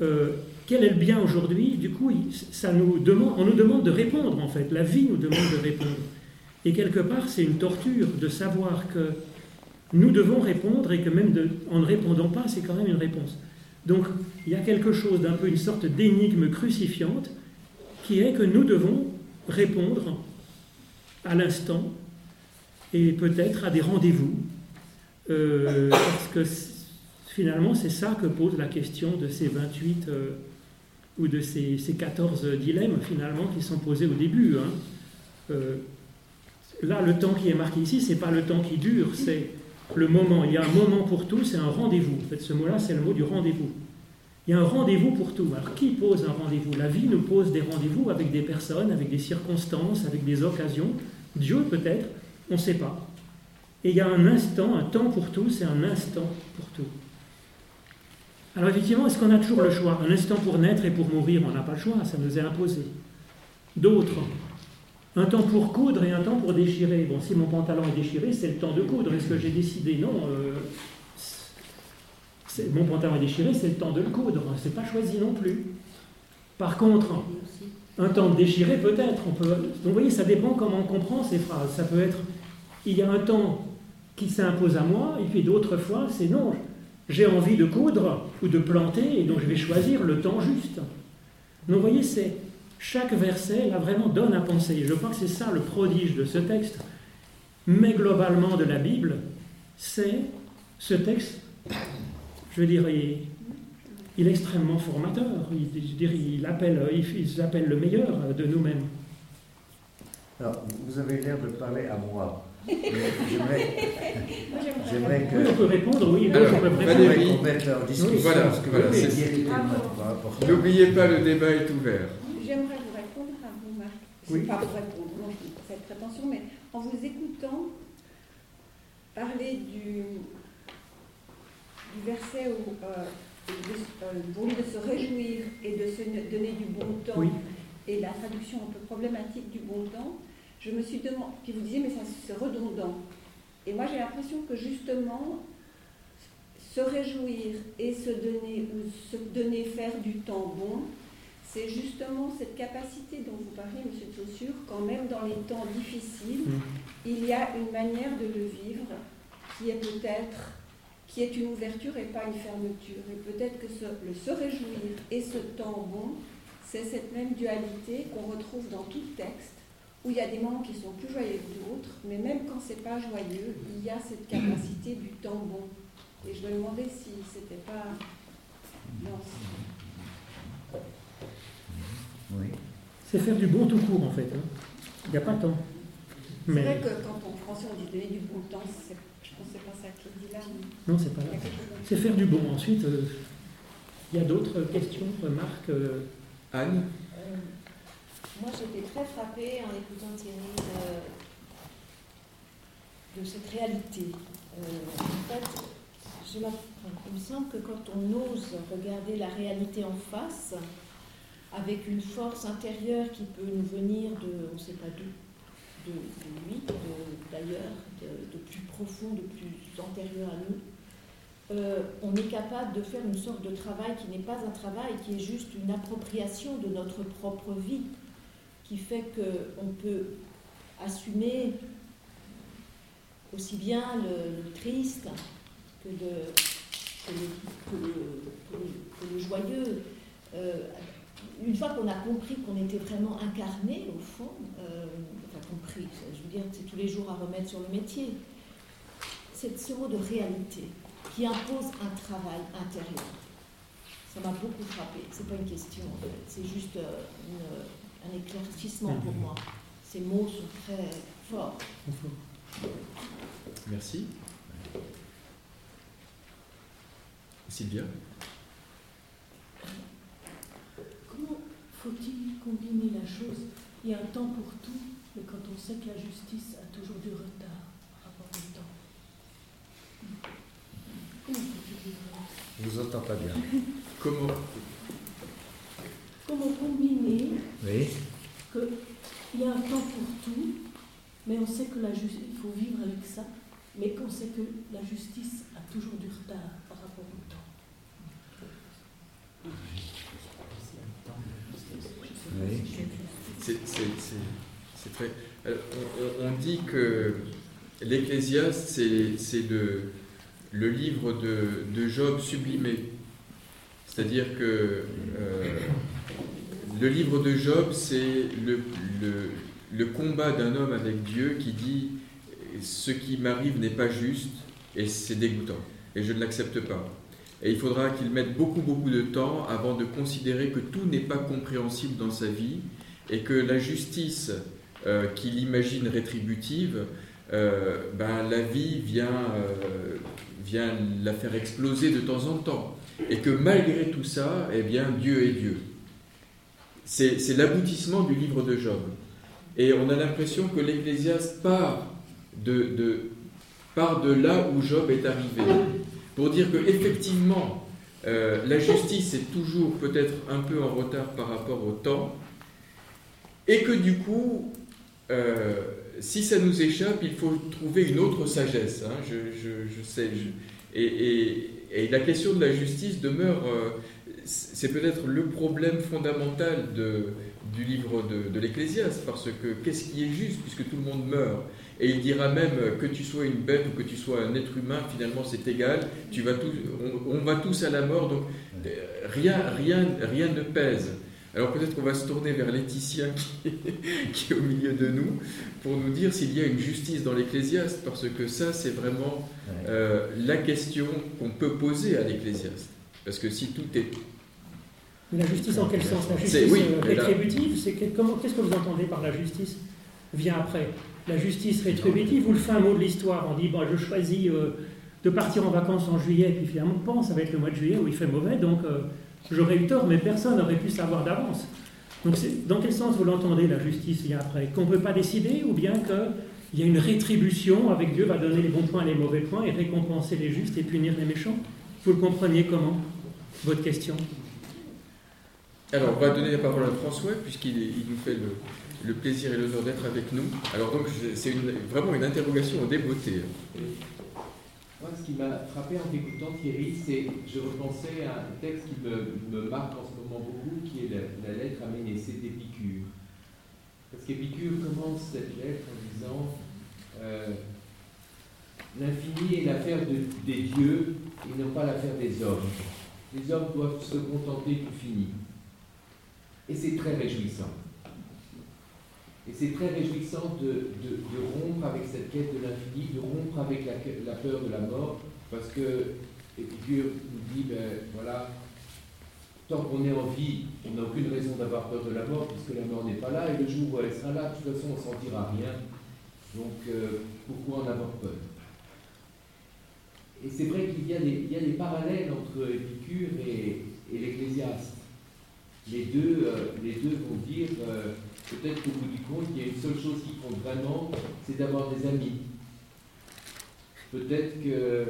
Euh, quel est le bien aujourd'hui? Du coup, ça nous demande, on nous demande de répondre en fait. La vie nous demande de répondre. Et quelque part, c'est une torture de savoir que nous devons répondre et que même en ne répondant pas, c'est quand même une réponse. Donc, il y a quelque chose d'un peu une sorte d'énigme crucifiante qui est que nous devons répondre à l'instant et peut-être à des rendez-vous. Euh, parce que finalement, c'est ça que pose la question de ces 28 euh, ou de ces, ces, 14 dilemmes finalement qui sont posés au début. Hein. Euh, Là, le temps qui est marqué ici, ce n'est pas le temps qui dure, c'est le moment. Il y a un moment pour tout, c'est un rendez-vous. En fait, ce mot-là, c'est le mot du rendez-vous. Il y a un rendez-vous pour tout. Alors, qui pose un rendez-vous? La vie nous pose des rendez-vous avec des personnes, avec des circonstances, avec des occasions. Dieu, peut-être, on ne sait pas. Et il y a un instant, un temps pour tout, c'est un instant pour tout. Alors, effectivement, est-ce qu'on a toujours le choix? Un instant pour naître et pour mourir, on n'a pas le choix, ça nous est imposé. D'autres, un temps pour coudre et un temps pour déchirer. Bon, si mon pantalon est déchiré, c'est le temps de coudre. Est-ce que j'ai décidé? Non. Euh, mon pantalon est déchiré, c'est le temps de le coudre. C'est pas choisi non plus. Par contre, un temps de déchirer, peut-être. On peut. Donc, vous voyez, ça dépend comment on comprend ces phrases. Ça peut être, il y a un temps qui s'impose à moi, et puis d'autres fois, c'est non. J'ai envie de coudre ou de planter, et donc je vais choisir le temps juste. Donc, vous voyez, c'est chaque verset, là, vraiment donne à penser. Je crois que c'est ça le prodige de ce texte. Mais globalement de la Bible, c'est ce texte, je veux dire, il, est extrêmement formateur. Il, il, appelle, il, appelle le meilleur de nous-mêmes. Alors, vous avez l'air de parler à moi. J'aimerais que. Oui, on peut répondre, oui. Alors, Valérie, qu'on mette leur discussion. Voilà, que voilà, N'oubliez pas, le débat est ouvert j'aimerais vous répondre à vous, Marc. Oui. Pas vous répondre, non, cette prétention, mais en vous écoutant parler du, du verset où euh, de, euh, de se réjouir et de se donner du bon temps, et la traduction un peu problématique du bon temps, je me suis demandé, puis vous disiez, mais ça c'est redondant. Et moi j'ai l'impression que justement, se réjouir et se donner, ou se donner faire du temps bon, c'est justement cette capacité dont vous parlez, M. Saussure, quand même dans les temps difficiles, mm. il y a une manière de le vivre qui est peut-être qui est une ouverture et pas une fermeture. Et peut-être que le se réjouir et ce temps bon, c'est cette même dualité qu'on retrouve dans tout texte, où il y a des moments qui sont plus joyeux que d'autres, mais même quand c'est pas joyeux, il y a cette capacité du temps bon. Et je me demandais si c'était pas... Non, c'est faire du bon tout court en fait. Hein. Il n'y a pas de temps. C'est vrai que quand en français on dit donner du bon temps, je pense que c'est pas ça qui est dit là. Non, c'est pas là. C'est faire du bon. Ensuite, euh, il y a d'autres questions, remarques euh, Anne? Moi j'étais très frappée en écoutant Thierry de cette réalité. en fait, il me semble que quand on ose regarder la réalité en face, avec une force intérieure qui peut nous venir de, on ne sait pas d'où, de, lui, d'ailleurs, de, plus profond, de plus antérieur à nous, euh, on est capable de faire une sorte de travail qui n'est pas un travail, qui est juste une appropriation de notre propre vie, qui fait qu'on peut assumer aussi bien le, triste que le, le, joyeux. Euh, une fois qu'on a compris qu'on était vraiment incarné, au fond, euh, enfin compris, je veux dire, c'est tous les jours à remettre sur le métier, c'est ce mot de réalité qui impose un travail intérieur. Ça m'a beaucoup frappé. C'est pas une question, en fait. C'est juste euh, un éclaircissement pour moi. Ces mots sont très forts. Merci. Sylvia Comment faut-il combiner la chose Il y a un temps pour tout, mais quand on sait que la justice a toujours du retard par rapport au temps? Comment faut-il Je vous entends pas bien. Comment Comment combiner oui. qu'il y a un temps pour tout, mais on sait que la justice, il faut vivre avec ça, mais qu'on sait que la justice a toujours du retard par rapport au temps. C'est très. on, dit que l'Ecclésiaste, c'est le, le, livre de, Job sublimé. C'est-à-dire que euh, le livre de Job, c'est le, combat d'un homme avec Dieu qui dit Ce qui m'arrive n'est pas juste et c'est dégoûtant et je ne l'accepte pas. Et il faudra qu'il mette beaucoup, beaucoup de temps avant de considérer que tout n'est pas compréhensible dans sa vie et que la justice euh, qu'il imagine rétributive, euh, ben, la vie vient, euh, vient la faire exploser de temps en temps. Et que malgré tout ça, eh bien, Dieu est Dieu. C'est l'aboutissement du livre de Job. Et on a l'impression que l'Ecclésiaste part de, là où Job est arrivé pour dire que effectivement euh, la justice est toujours peut-être un peu en retard par rapport au temps, et que du coup, euh, si ça nous échappe, il faut trouver une autre sagesse. Hein, je, sais. et, la question de la justice demeure, euh, c'est peut-être le problème fondamental de, du livre de, de l'Ecclésiaste, parce que qu'est-ce qui est juste puisque tout le monde meurt et il dira même que tu sois une bête ou que tu sois un être humain, finalement c'est égal. Tu vas on, va tous à la mort, donc rien, rien, rien ne pèse. Alors peut-être qu'on va se tourner vers Laetitia (laughs) qui, est au milieu de nous pour nous dire s'il y a une justice dans l'Ecclésiaste, parce que ça c'est vraiment euh, la question qu'on peut poser à l'Ecclésiaste. Parce que si tout est la justice en quel sens? La justice oui, euh, rétributive, c'est qu'est-ce que vous entendez par la justice? Vient après. La justice rétributive ou le fin mot de l'histoire. On dit, bon, je choisis euh, de partir en vacances en juillet, et puis finalement, bon, ça va être le mois de juillet où il fait mauvais, donc euh, j'aurais eu tort, mais personne n'aurait pu savoir d'avance. Donc, dans quel sens vous l'entendez, la justice vient après? Qu'on ne peut pas décider, ou bien qu'il y a une rétribution, avec Dieu va donner les bons points et les mauvais points, et récompenser les justes et punir les méchants? Vous le compreniez comment Votre question? Alors, on va donner la parole à François, puisqu'il nous fait le, plaisir et l'honneur d'être avec nous. Alors donc c'est vraiment une interrogation au débeauté. Moi, ce qui m'a frappé en t'écoutant Thierry, c'est je repensais à un texte qui me, marque en ce moment beaucoup, qui est la, lettre à Ménécée d'Épicure. Parce qu'Épicure commence cette lettre en disant euh, L'infini est l'affaire des dieux et non pas l'affaire des hommes. Les hommes doivent se contenter du fini. Et c'est très réjouissant. Et c'est très réjouissant de, rompre avec cette quête de l'infini, de rompre avec la, peur de la mort, parce que Épicure nous dit, ben voilà, tant qu'on est en vie, on n'a aucune raison d'avoir peur de la mort, puisque la mort n'est pas là, et le jour où elle sera là, de toute façon, on ne sentira rien. Donc, euh, pourquoi en avoir peur? Et c'est vrai qu'il y, a des parallèles entre Épicure et, et l'Ecclésiaste. Les deux, euh, les deux vont dire... Euh, peut-être qu'au bout du compte, il y a une seule chose qui compte vraiment, c'est d'avoir des amis. peut-être que,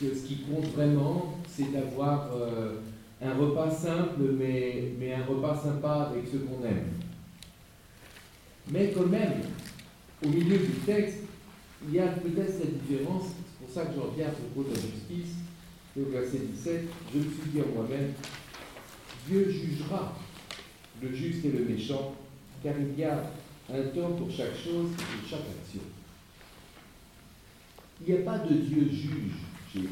ce qui compte vraiment, c'est d'avoir euh, un repas simple, mais, un repas sympa avec ceux qu'on aime. Mais quand même, au milieu du texte, il y a peut-être cette différence, c'est pour ça que j'en viens à propos de la justice, au verset 17, je me suis dit en moi-même, Dieu jugera. Le juste et le méchant, car il y a un temps pour chaque chose et chaque action. Il n'y a pas de Dieu juge chez les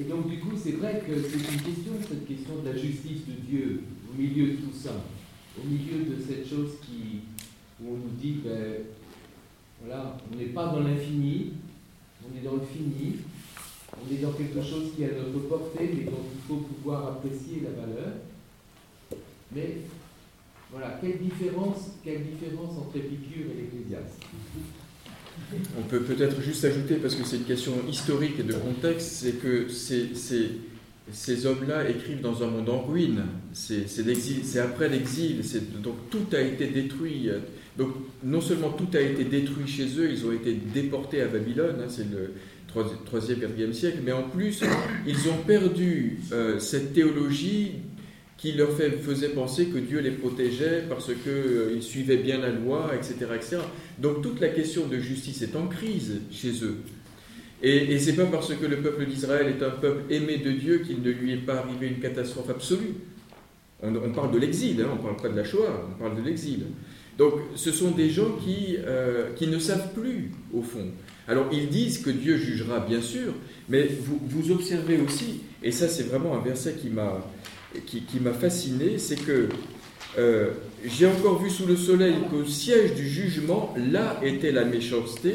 Et donc, du coup, c'est vrai que c'est une question, cette question de la justice de Dieu, au milieu de tout ça, au milieu de cette chose qui, où on nous dit, ben, voilà, on n'est pas dans l'infini, on est dans le fini, on est dans quelque chose qui est à notre portée, mais dont il faut pouvoir apprécier la valeur. Mais voilà, quelle différence, quelle différence entre Épicure et l'Ecclésiaste? On peut peut-être juste ajouter, parce que c'est une question historique et de contexte, c'est que ces, ces hommes-là écrivent dans un monde en ruine. C'est après l'exil, donc tout a été détruit. Donc non seulement tout a été détruit chez eux, ils ont été déportés à Babylone, hein, c'est le 3e, 4e siècle, mais en plus, ils ont perdu euh, cette théologie qui leur faisait penser que Dieu les protégeait parce qu'ils euh, suivaient bien la loi, etc., etc. Donc toute la question de justice est en crise chez eux. Et, et ce n'est pas parce que le peuple d'Israël est un peuple aimé de Dieu qu'il ne lui est pas arrivé une catastrophe absolue. On, parle de l'exil, hein, on parle pas de la Shoah, on parle de l'exil. Donc ce sont des gens qui, euh, qui ne savent plus, au fond. Alors ils disent que Dieu jugera, bien sûr, mais vous, observez aussi, et ça c'est vraiment un verset qui m'a qui, m'a fasciné, c'est que euh, j'ai encore vu sous le soleil qu'au siège du jugement, là était la méchanceté,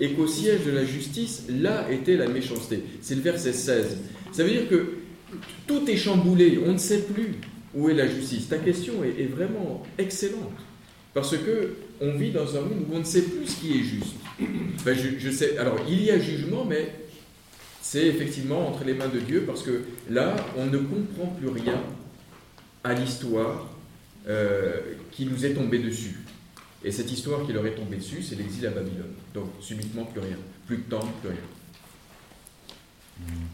et qu'au siège de la justice, là était la méchanceté. C'est le verset 16. Ça veut dire que tout est chamboulé, on ne sait plus où est la justice. Ta question est, vraiment excellente, parce que on vit dans un monde où on ne sait plus ce qui est juste. Je, je sais, alors il y a jugement, mais c'est effectivement entre les mains de Dieu, parce que là, on ne comprend plus rien à l'histoire euh, qui nous est tombée dessus. Et cette histoire qui leur est tombée dessus, c'est l'exil à Babylone. Donc, subitement, plus rien. Plus de temps, plus rien.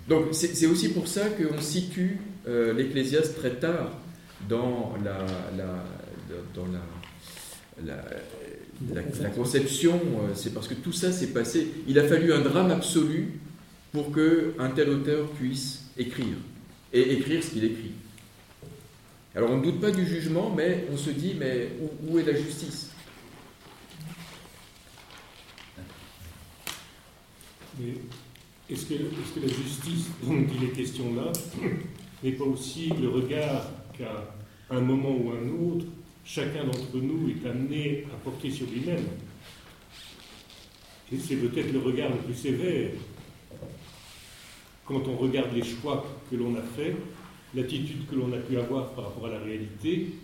Donc, c'est aussi pour ça qu'on situe euh, l'Ecclésiaste très tard dans la conception. Euh, c'est parce que tout ça s'est passé. Il a fallu un drame absolu pour qu'un tel auteur puisse écrire, et écrire ce qu'il écrit. Alors on ne doute pas du jugement, mais on se dit, mais où, est la justice? Est-ce que, est que, la justice dont il est question là n'est pas aussi le regard qu'à un moment ou un autre, chacun d'entre nous est amené à porter sur lui-même Et c'est peut-être le regard le plus sévère quand on regarde les choix que l'on a faits, l'attitude que l'on a pu avoir par rapport à la réalité,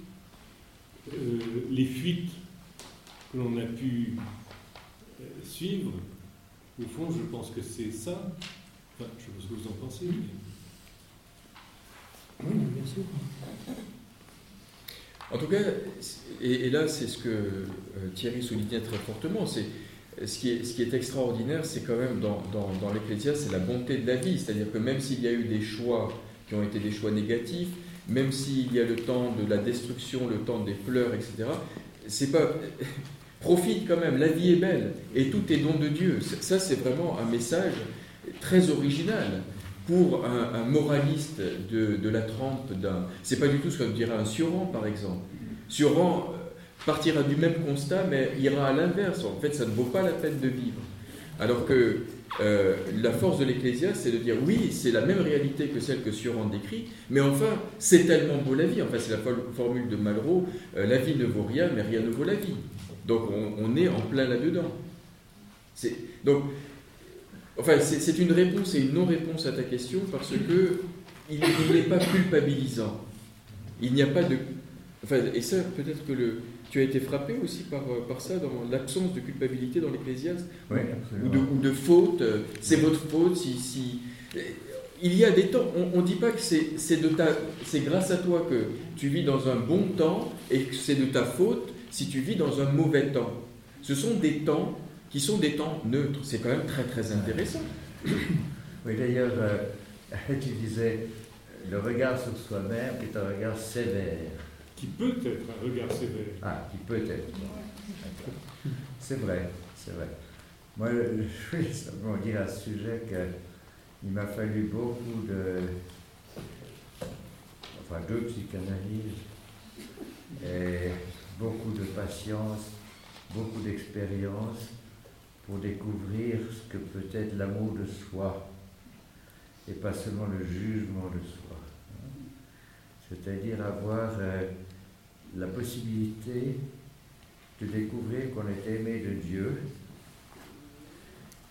euh, les fuites que l'on a pu euh, suivre, au fond, je pense que c'est ça. Enfin, je sais pas ce que vous en pensez. Oui, bien sûr. En tout cas, et, là, c'est ce que euh, Thierry soulignait très fortement, c'est ce qui, est, extraordinaire, c'est quand même dans, dans, dans c'est la bonté de la vie. C'est-à-dire que même s'il y a eu des choix qui ont été des choix négatifs, même s'il y a le temps de la destruction, le temps des pleurs, etc., c'est pas. (laughs) Profite quand même, la vie est belle et tout est don de Dieu. Ça, c'est vraiment un message très original pour un, moraliste de, la trempe d'un. C'est pas du tout ce que dirait un Sioran, par exemple. Sioran partira du même constat, mais ira à l'inverse. En fait, ça ne vaut pas la peine de vivre. Alors que euh, la force de l'Ecclésiaste, c'est de dire oui, c'est la même réalité que celle que Sioran décrit, mais enfin, c'est tellement beau la vie. Enfin, c'est la formule de Malraux euh, la vie ne vaut rien, mais rien ne vaut la vie. Donc, on, est en plein là-dedans. Donc, enfin, c'est une réponse et une non-réponse à ta question parce que il n'est pas culpabilisant. Il n'y a pas de. Enfin, et ça, peut-être que le, tu as été frappé aussi par, par ça, dans l'absence de culpabilité dans l'Ecclésiaste Oui, ou de, ou de, faute. C'est votre faute si, si, Il y a des temps, on ne dit pas que c'est grâce à toi que tu vis dans un bon temps et que c'est de ta faute si tu vis dans un mauvais temps. Ce sont des temps qui sont des temps neutres. C'est quand même très très intéressant. (coughs) Oui, d'ailleurs, euh, tu disais, le regard sur soi-même est un regard sévère. Qui peut être un regard sévère. Ah, qui peut être. C'est vrai, c'est vrai. Moi, (laughs) je voulais simplement dire à ce sujet qu'il m'a fallu beaucoup de. Enfin, deux psychanalyses et beaucoup de patience, beaucoup d'expérience pour découvrir ce que peut être l'amour de soi et pas seulement le jugement de soi. C'est-à-dire avoir euh, la possibilité de découvrir qu'on est aimé de Dieu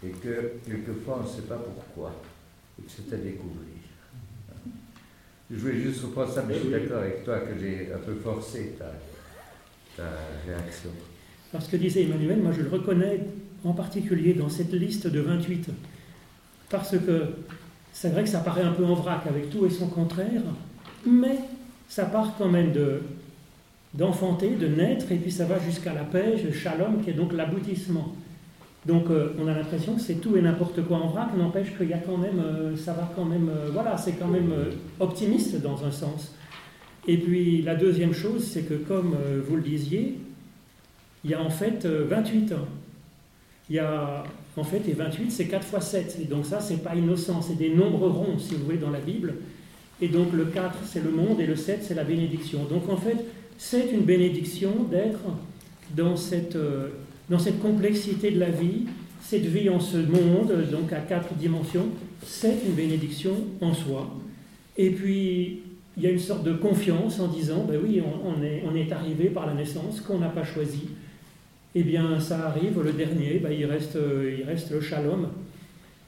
et que quelquefois on ne sait pas pourquoi et que c'est à découvrir. Je voulais juste reprendre ça, mais je suis d'accord avec toi que j'ai un peu forcé ta, ta réaction. Alors ce que disait Emmanuel, moi je le reconnais en particulier dans cette liste de 28, parce que c'est vrai que ça paraît un peu en vrac avec tout et son contraire, mais ça part quand même de d'enfanter, de naître, et puis ça va jusqu'à la le shalom, qui est donc l'aboutissement. Donc euh, on a l'impression que c'est tout et n'importe quoi en vrac, n'empêche qu'il y a quand même, euh, ça va quand même, euh, voilà, c'est quand même optimiste dans un sens. Et puis la deuxième chose, c'est que comme vous le disiez, il y a en fait 28 ans. Il y a en fait, et 28, c'est 4 fois 7. Et donc ça, c'est pas innocent, c'est des nombres ronds, si vous voulez, dans la Bible. Et donc le 4, c'est le monde, et le 7, c'est la bénédiction. Donc en fait, c'est une bénédiction d'être dans cette, euh, dans cette complexité de la vie, cette vie en ce monde, donc à quatre dimensions, c'est une bénédiction en soi. Et puis, il y a une sorte de confiance en disant, ben oui, on, est, on est arrivé par la naissance qu'on n'a pas choisi. Eh bien, ça arrive, le dernier, il, reste, il reste le shalom.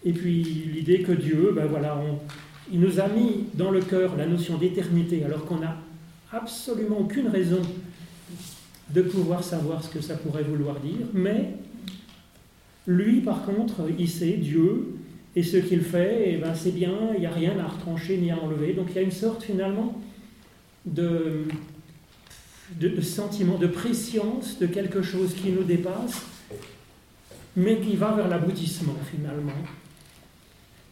Et puis, l'idée que Dieu, ben voilà, il nous a mis dans le cœur la notion d'éternité, alors qu'on n'a absolument aucune raison de pouvoir savoir ce que ça pourrait vouloir dire, mais lui, par contre, il sait Dieu, et ce qu'il fait, ben, c'est bien, il n'y a rien à retrancher ni à enlever. Donc il y a une sorte finalement de, de, sentiment de préscience de quelque chose qui nous dépasse, mais qui va vers l'aboutissement finalement.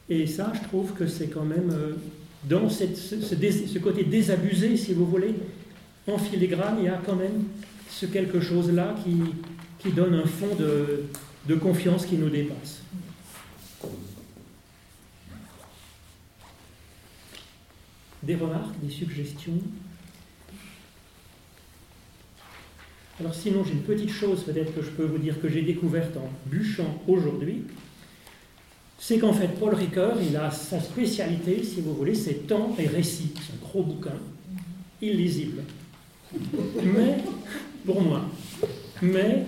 Et ça, je trouve que c'est quand même euh, dans ce, ce, côté désabusé, si vous voulez, en filigrane, il y a quand même ce quelque chose-là qui, qui, donne un fond de, de confiance qui nous dépasse. Des remarques, des suggestions? Alors sinon, j'ai une petite chose peut-être que je peux vous dire que j'ai découverte en bûchant aujourd'hui. C'est qu'en fait, Paul Ricoeur, il a sa spécialité, si vous voulez, c'est temps et récit. C'est un gros bouquin, illisible. Mais pour moi. Mais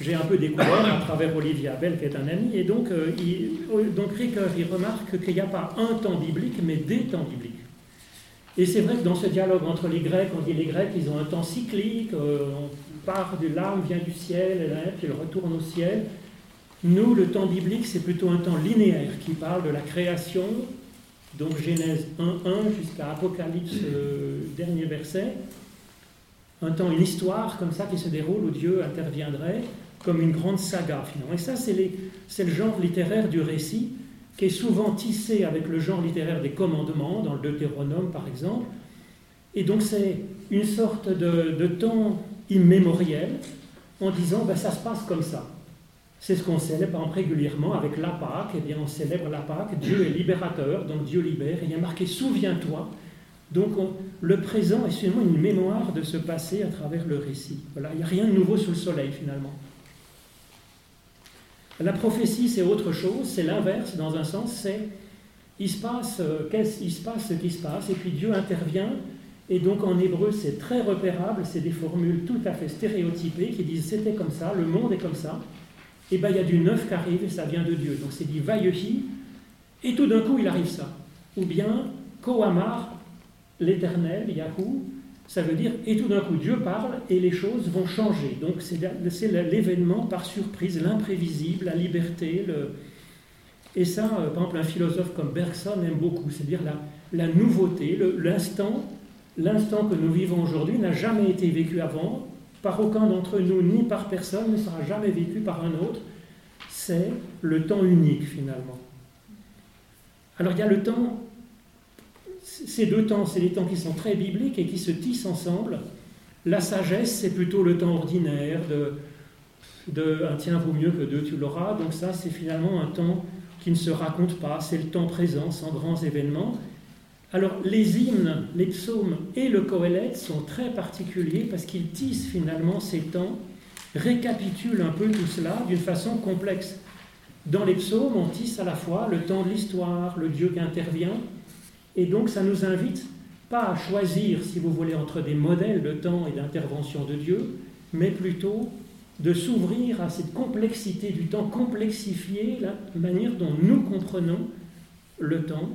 j'ai un peu découvert à travers Olivier Abel, qui est un ami, et donc, euh, il, donc Ricoeur, il remarque qu'il n'y a pas un temps biblique, mais des temps bibliques. Et c'est vrai que dans ce dialogue entre les Grecs, on dit les Grecs, ils ont un temps cyclique, euh, part de l'âme, vient du ciel, et puis elle retourne au ciel. Nous, le temps biblique, c'est plutôt un temps linéaire qui parle de la création, donc Genèse 1.1 jusqu'à Apocalypse, euh, dernier verset un temps, une histoire comme ça qui se déroule où Dieu interviendrait comme une grande saga finalement. Et ça, c'est le genre littéraire du récit qui est souvent tissé avec le genre littéraire des commandements, dans le Deutéronome par exemple. Et donc c'est une sorte de, temps immémoriel en disant ben, ça se passe comme ça. C'est ce qu'on célèbre régulièrement avec la Pâque. Eh bien, on célèbre la Pâque, Dieu est libérateur, donc Dieu libère. Il y a marqué Souviens-toi. Donc le présent est seulement une mémoire de ce passé à travers le récit. Voilà, il n'y a rien de nouveau sous le soleil finalement. La prophétie, c'est autre chose, c'est l'inverse dans un sens, c'est il se passe, euh, il se passe ce qui se passe, et puis Dieu intervient, et donc en hébreu c'est très repérable, c'est des formules tout à fait stéréotypées qui disent c'était comme ça, le monde est comme ça, et bien il y a du neuf qui arrive et ça vient de Dieu. Donc c'est dit Vayehi, et tout d'un coup il arrive ça. Ou bien Kohamar, l'éternel, Yahou, ça veut dire, et tout d'un coup Dieu parle et les choses vont changer. Donc c'est l'événement par surprise, l'imprévisible, la liberté. Et ça, euh, par exemple, un philosophe comme Bergson aime beaucoup, c'est-à-dire la nouveauté, l'instant. L'instant que nous vivons aujourd'hui n'a jamais été vécu avant, par aucun d'entre nous, ni par personne, ne sera jamais vécu par un autre. c'est le temps unique finalement. Alors il y a le temps, ces deux temps, c'est des temps qui sont très bibliques et qui se tissent ensemble. La sagesse, c'est plutôt le temps ordinaire de, de un tiens vaut mieux que deux, tu l'auras. Donc ça, c'est finalement un temps qui ne se raconte pas, c'est le temps présent, sans grands événements. Alors les hymnes, les psaumes et le Kohelet sont très particuliers parce qu'ils tissent finalement ces temps, récapitulent un peu tout cela d'une façon complexe. Dans les psaumes, on tisse à la fois le temps de l'histoire, le Dieu qui intervient, et donc ça nous invite pas à choisir, si vous voulez, entre des modèles de temps et d'intervention de Dieu, mais plutôt de s'ouvrir à cette complexité du temps, complexifier la manière dont nous comprenons le temps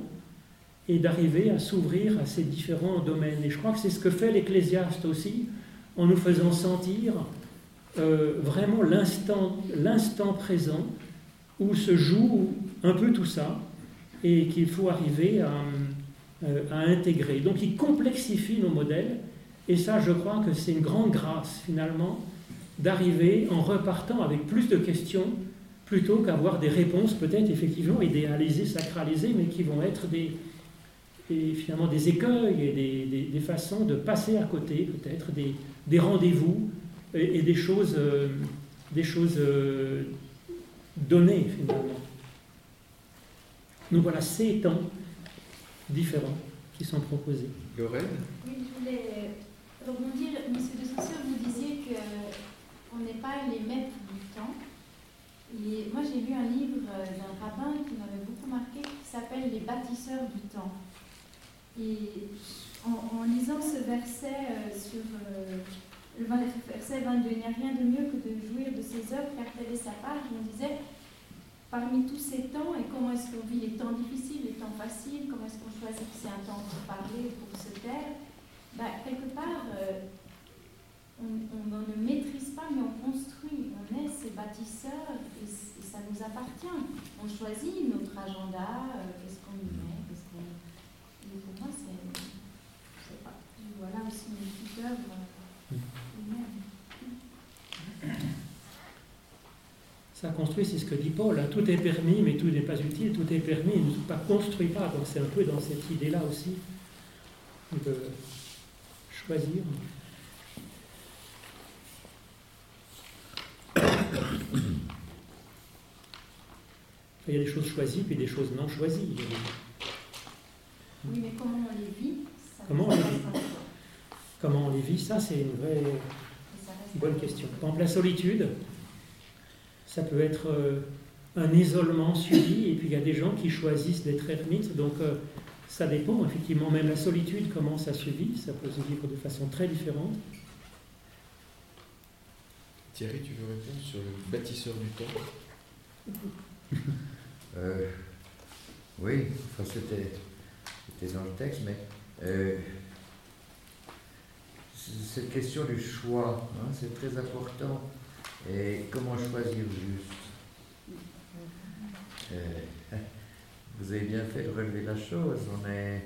et d'arriver à s'ouvrir à ces différents domaines. Et je crois que c'est ce que fait l'Ecclésiaste aussi, en nous faisant sentir euh, vraiment l'instant présent où se joue un peu tout ça et qu'il faut arriver euh, à intégrer. Donc il complexifie nos modèles et ça je crois que c'est une grande grâce finalement d'arriver en repartant avec plus de questions plutôt qu'avoir des réponses peut-être effectivement idéalisées, sacralisées, mais qui vont être des, finalement des écueils et des, façons de passer à côté, peut-être des, rendez-vous et, des choses, euh, des choses euh, données finalement. Donc voilà ces temps différents qui sont proposés. Lorraine? Oui, je voulais rebondir. Monsieur de Saussure, vous disiez que on n'est pas les maîtres du temps. Et moi, j'ai lu un livre euh, d'un rabbin qui m'avait beaucoup marqué qui s'appelle Les bâtisseurs du temps. Et en, lisant ce verset euh, sur euh, le verset 22, il n'y a rien de mieux que de jouir de ses œuvres car telle sa part, je me parmi tous ces temps et comment est-ce qu'on vit les temps difficiles, les temps faciles, comment est-ce qu'on choisit que c'est un temps pour parler, pour se taire, bah, quelque part, on, ne maîtrise pas, mais on construit. On est ces bâtisseurs et, ça nous appartient. On choisit notre agenda, euh, qu'est-ce qu'on y met, qu'est-ce qu'on. pour moi, c'est. Je sais Voilà aussi une petite œuvre Ça construit, c'est ce que dit Paul. Hein. Tout est permis, mais tout n'est pas utile. Tout est permis, ne pas construit pas. Donc c'est un peu dans cette idée-là aussi de choisir. Il y a des choses choisies puis des choses non choisies. Oui, mais comment on les vit Comment on les vit Comment on les vit Ça, c'est une vraie bonne question. Par exemple, la solitude, ça peut être euh, un isolement suivi, et puis il y a des gens qui choisissent d'être ermites, donc euh, ça dépend, effectivement, même la solitude, comment ça se vit, ça peut se vivre de façon très différente. Thierry, tu veux répondre sur le bâtisseur du temps? (laughs) Euh, Oui, enfin, c'était, dans le texte, mais euh, cette question du choix, hein, c'est très important. Et comment choisir juste euh, (laughs) Vous avez bien fait de relever la chose. On est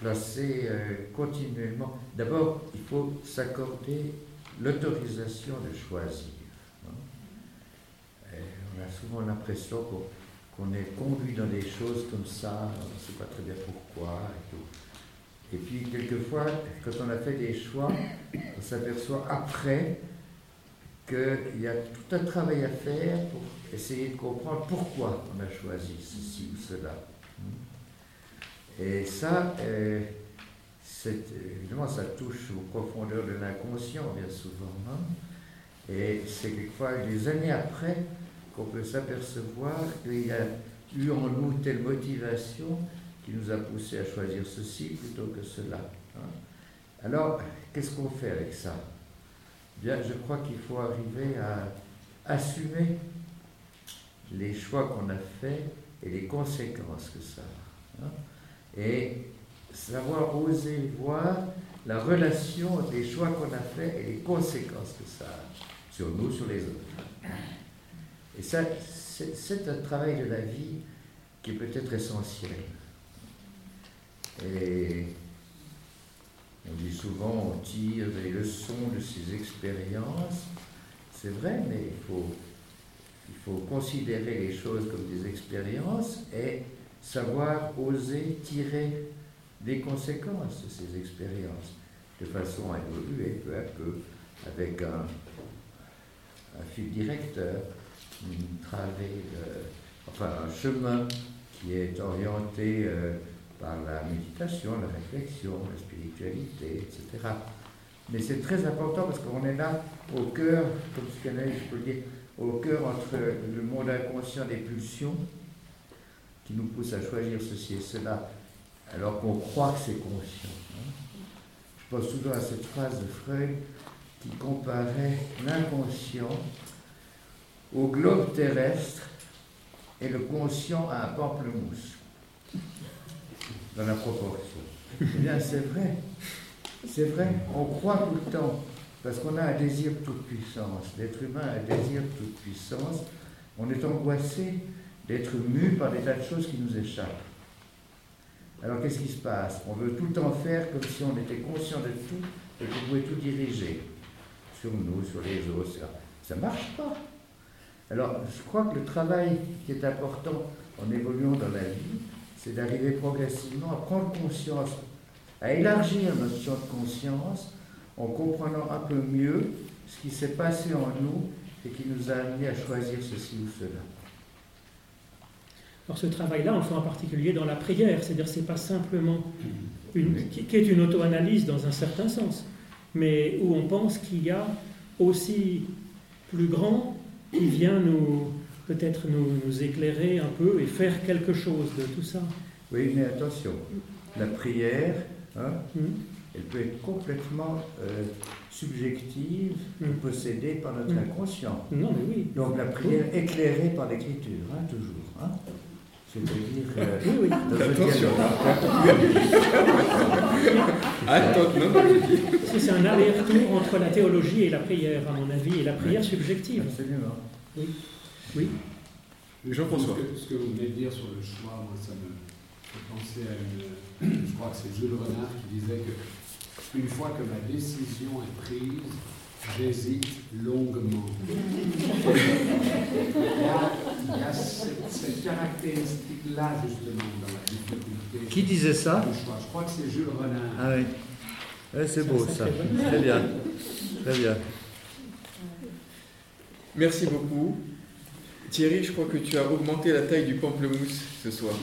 placé continuellement. D'abord, il faut s'accorder l'autorisation de choisir. Hein. on a souvent l'impression qu'on est conduit dans des choses comme ça, on ne sait pas très bien pourquoi. Et, et puis, quelquefois, quand on a fait des choix, on s'aperçoit après qu'il y a tout un travail à faire pour essayer de comprendre pourquoi on a choisi ceci ou cela. Et ça, euh, évidemment, ça touche aux profondeurs de l'inconscient, bien souvent. Hein. et c'est quelquefois des années après qu'on peut s'apercevoir qu'il y a eu en nous telle motivation qui nous a poussé à choisir ceci plutôt que cela. Hein. Alors, qu'est-ce qu'on fait avec ça? Bien, je crois qu'il faut arriver à assumer les choix qu'on a faits et les conséquences que ça a. Hein. Et savoir oser voir la relation des choix qu'on a faits et les conséquences que ça a sur nous, sur les autres. Et ça, c'est un travail de la vie qui est peut-être essentiel. Et on dit souvent, on tire des leçons de ces expériences. C'est vrai, mais il faut, considérer les choses comme des expériences et savoir oser tirer des conséquences de ces expériences de façon à évoluer peu à peu avec un, un fil directeur, une travée, enfin un chemin qui est orienté euh, par la méditation, la réflexion, la spiritualité, etc. Mais c'est très important parce qu'on est là au cœur, comme qu'elle je peux dire, au cœur entre le monde inconscient des pulsions qui nous poussent à choisir ceci et cela, alors qu'on croit que c'est conscient. Hein. Je pense toujours à cette phrase de Freud qui comparait l'inconscient au globe terrestre et le conscient à un pamplemousse, dans la proportion. Eh bien, c'est vrai. C'est vrai, on croit tout le temps, parce qu'on a un désir toute puissance. L'être humain a un désir toute puissance. On est angoissé d'être mu par des tas de choses qui nous échappent. Alors qu'est-ce qui se passe? On veut tout le temps faire comme si on était conscient de tout et qu'on pouvait tout diriger sur nous, sur les autres. Ça ne marche pas. Alors je crois que le travail qui est important en évoluant dans la vie, c'est d'arriver progressivement à prendre conscience, à élargir notre champ de conscience en comprenant un peu mieux ce qui s'est passé en nous et qui nous a amené à choisir ceci ou cela. Alors ce travail-là, on le fait en particulier dans la prière, c'est-à-dire c'est pas simplement une, qui, est une auto-analyse dans un certain sens, mais où on pense qu'il y a aussi plus grand qui vient nous peut-être nous, éclairer un peu et faire quelque chose de tout ça. Oui, mais attention, la prière, hein, hmm. elle peut être complètement euh, subjective, hmm. possédée par notre hmm. inconscient. Non, mais oui. Donc la prière éclairée par l'écriture, hein, toujours. Hein. C'est-à-dire. Euh, oui, oui. Attention. C'est un aller-retour entre la théologie et la prière, à mon avis, et la prière subjective. Absolument. Oui. Oui. Jean-François. Ce, ce, que vous venez de dire sur le choix, moi, ça me fait penser à une. Je crois que c'est Jules Renard qui disait que une fois que ma décision est prise, j'hésite longuement. (laughs) il y a, cette, caractéristique-là, justement, dans la difficulté. Qui disait ça Je crois que c'est Jules Renard. Ah oui. c'est beau ça. Très bien. Très bien. Merci beaucoup. Thierry, je crois que tu as augmenté la taille du pamplemousse ce soir. (laughs)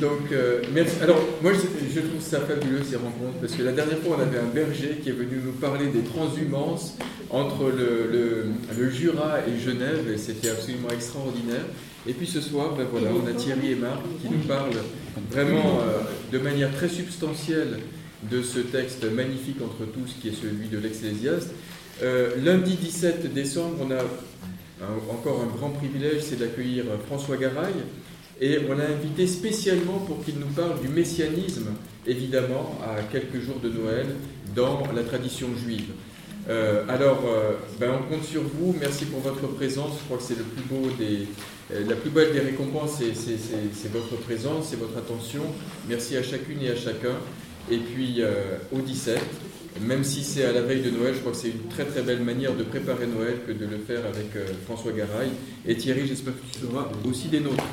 Donc, euh, merci. Alors, moi, je, trouve ça fabuleux ces rencontres parce que la dernière fois, on avait un berger qui est venu nous parler des transhumances entre le, le, Jura et Genève et c'était absolument extraordinaire. Et puis ce soir, ben voilà, on a Thierry et Marc qui nous parlent vraiment euh, de manière très substantielle de ce texte magnifique entre tous qui est celui de l'Ecclésiaste. Euh, lundi 17 décembre, on a encore un grand privilège, c'est d'accueillir François Garaille et on l'a invité spécialement pour qu'il nous parle du messianisme, évidemment, à quelques jours de Noël, dans la tradition juive. Euh, alors, euh, ben, on compte sur vous. Merci pour votre présence. Je crois que c'est euh, la plus belle des récompenses, c'est votre présence, c'est votre attention. Merci à chacune et à chacun. Et puis au 17, même si c'est à la veille de Noël, je crois que c'est une très très belle manière de préparer Noël que de le faire avec François Garay. Et Thierry, j'espère que tu seras aussi des nôtres.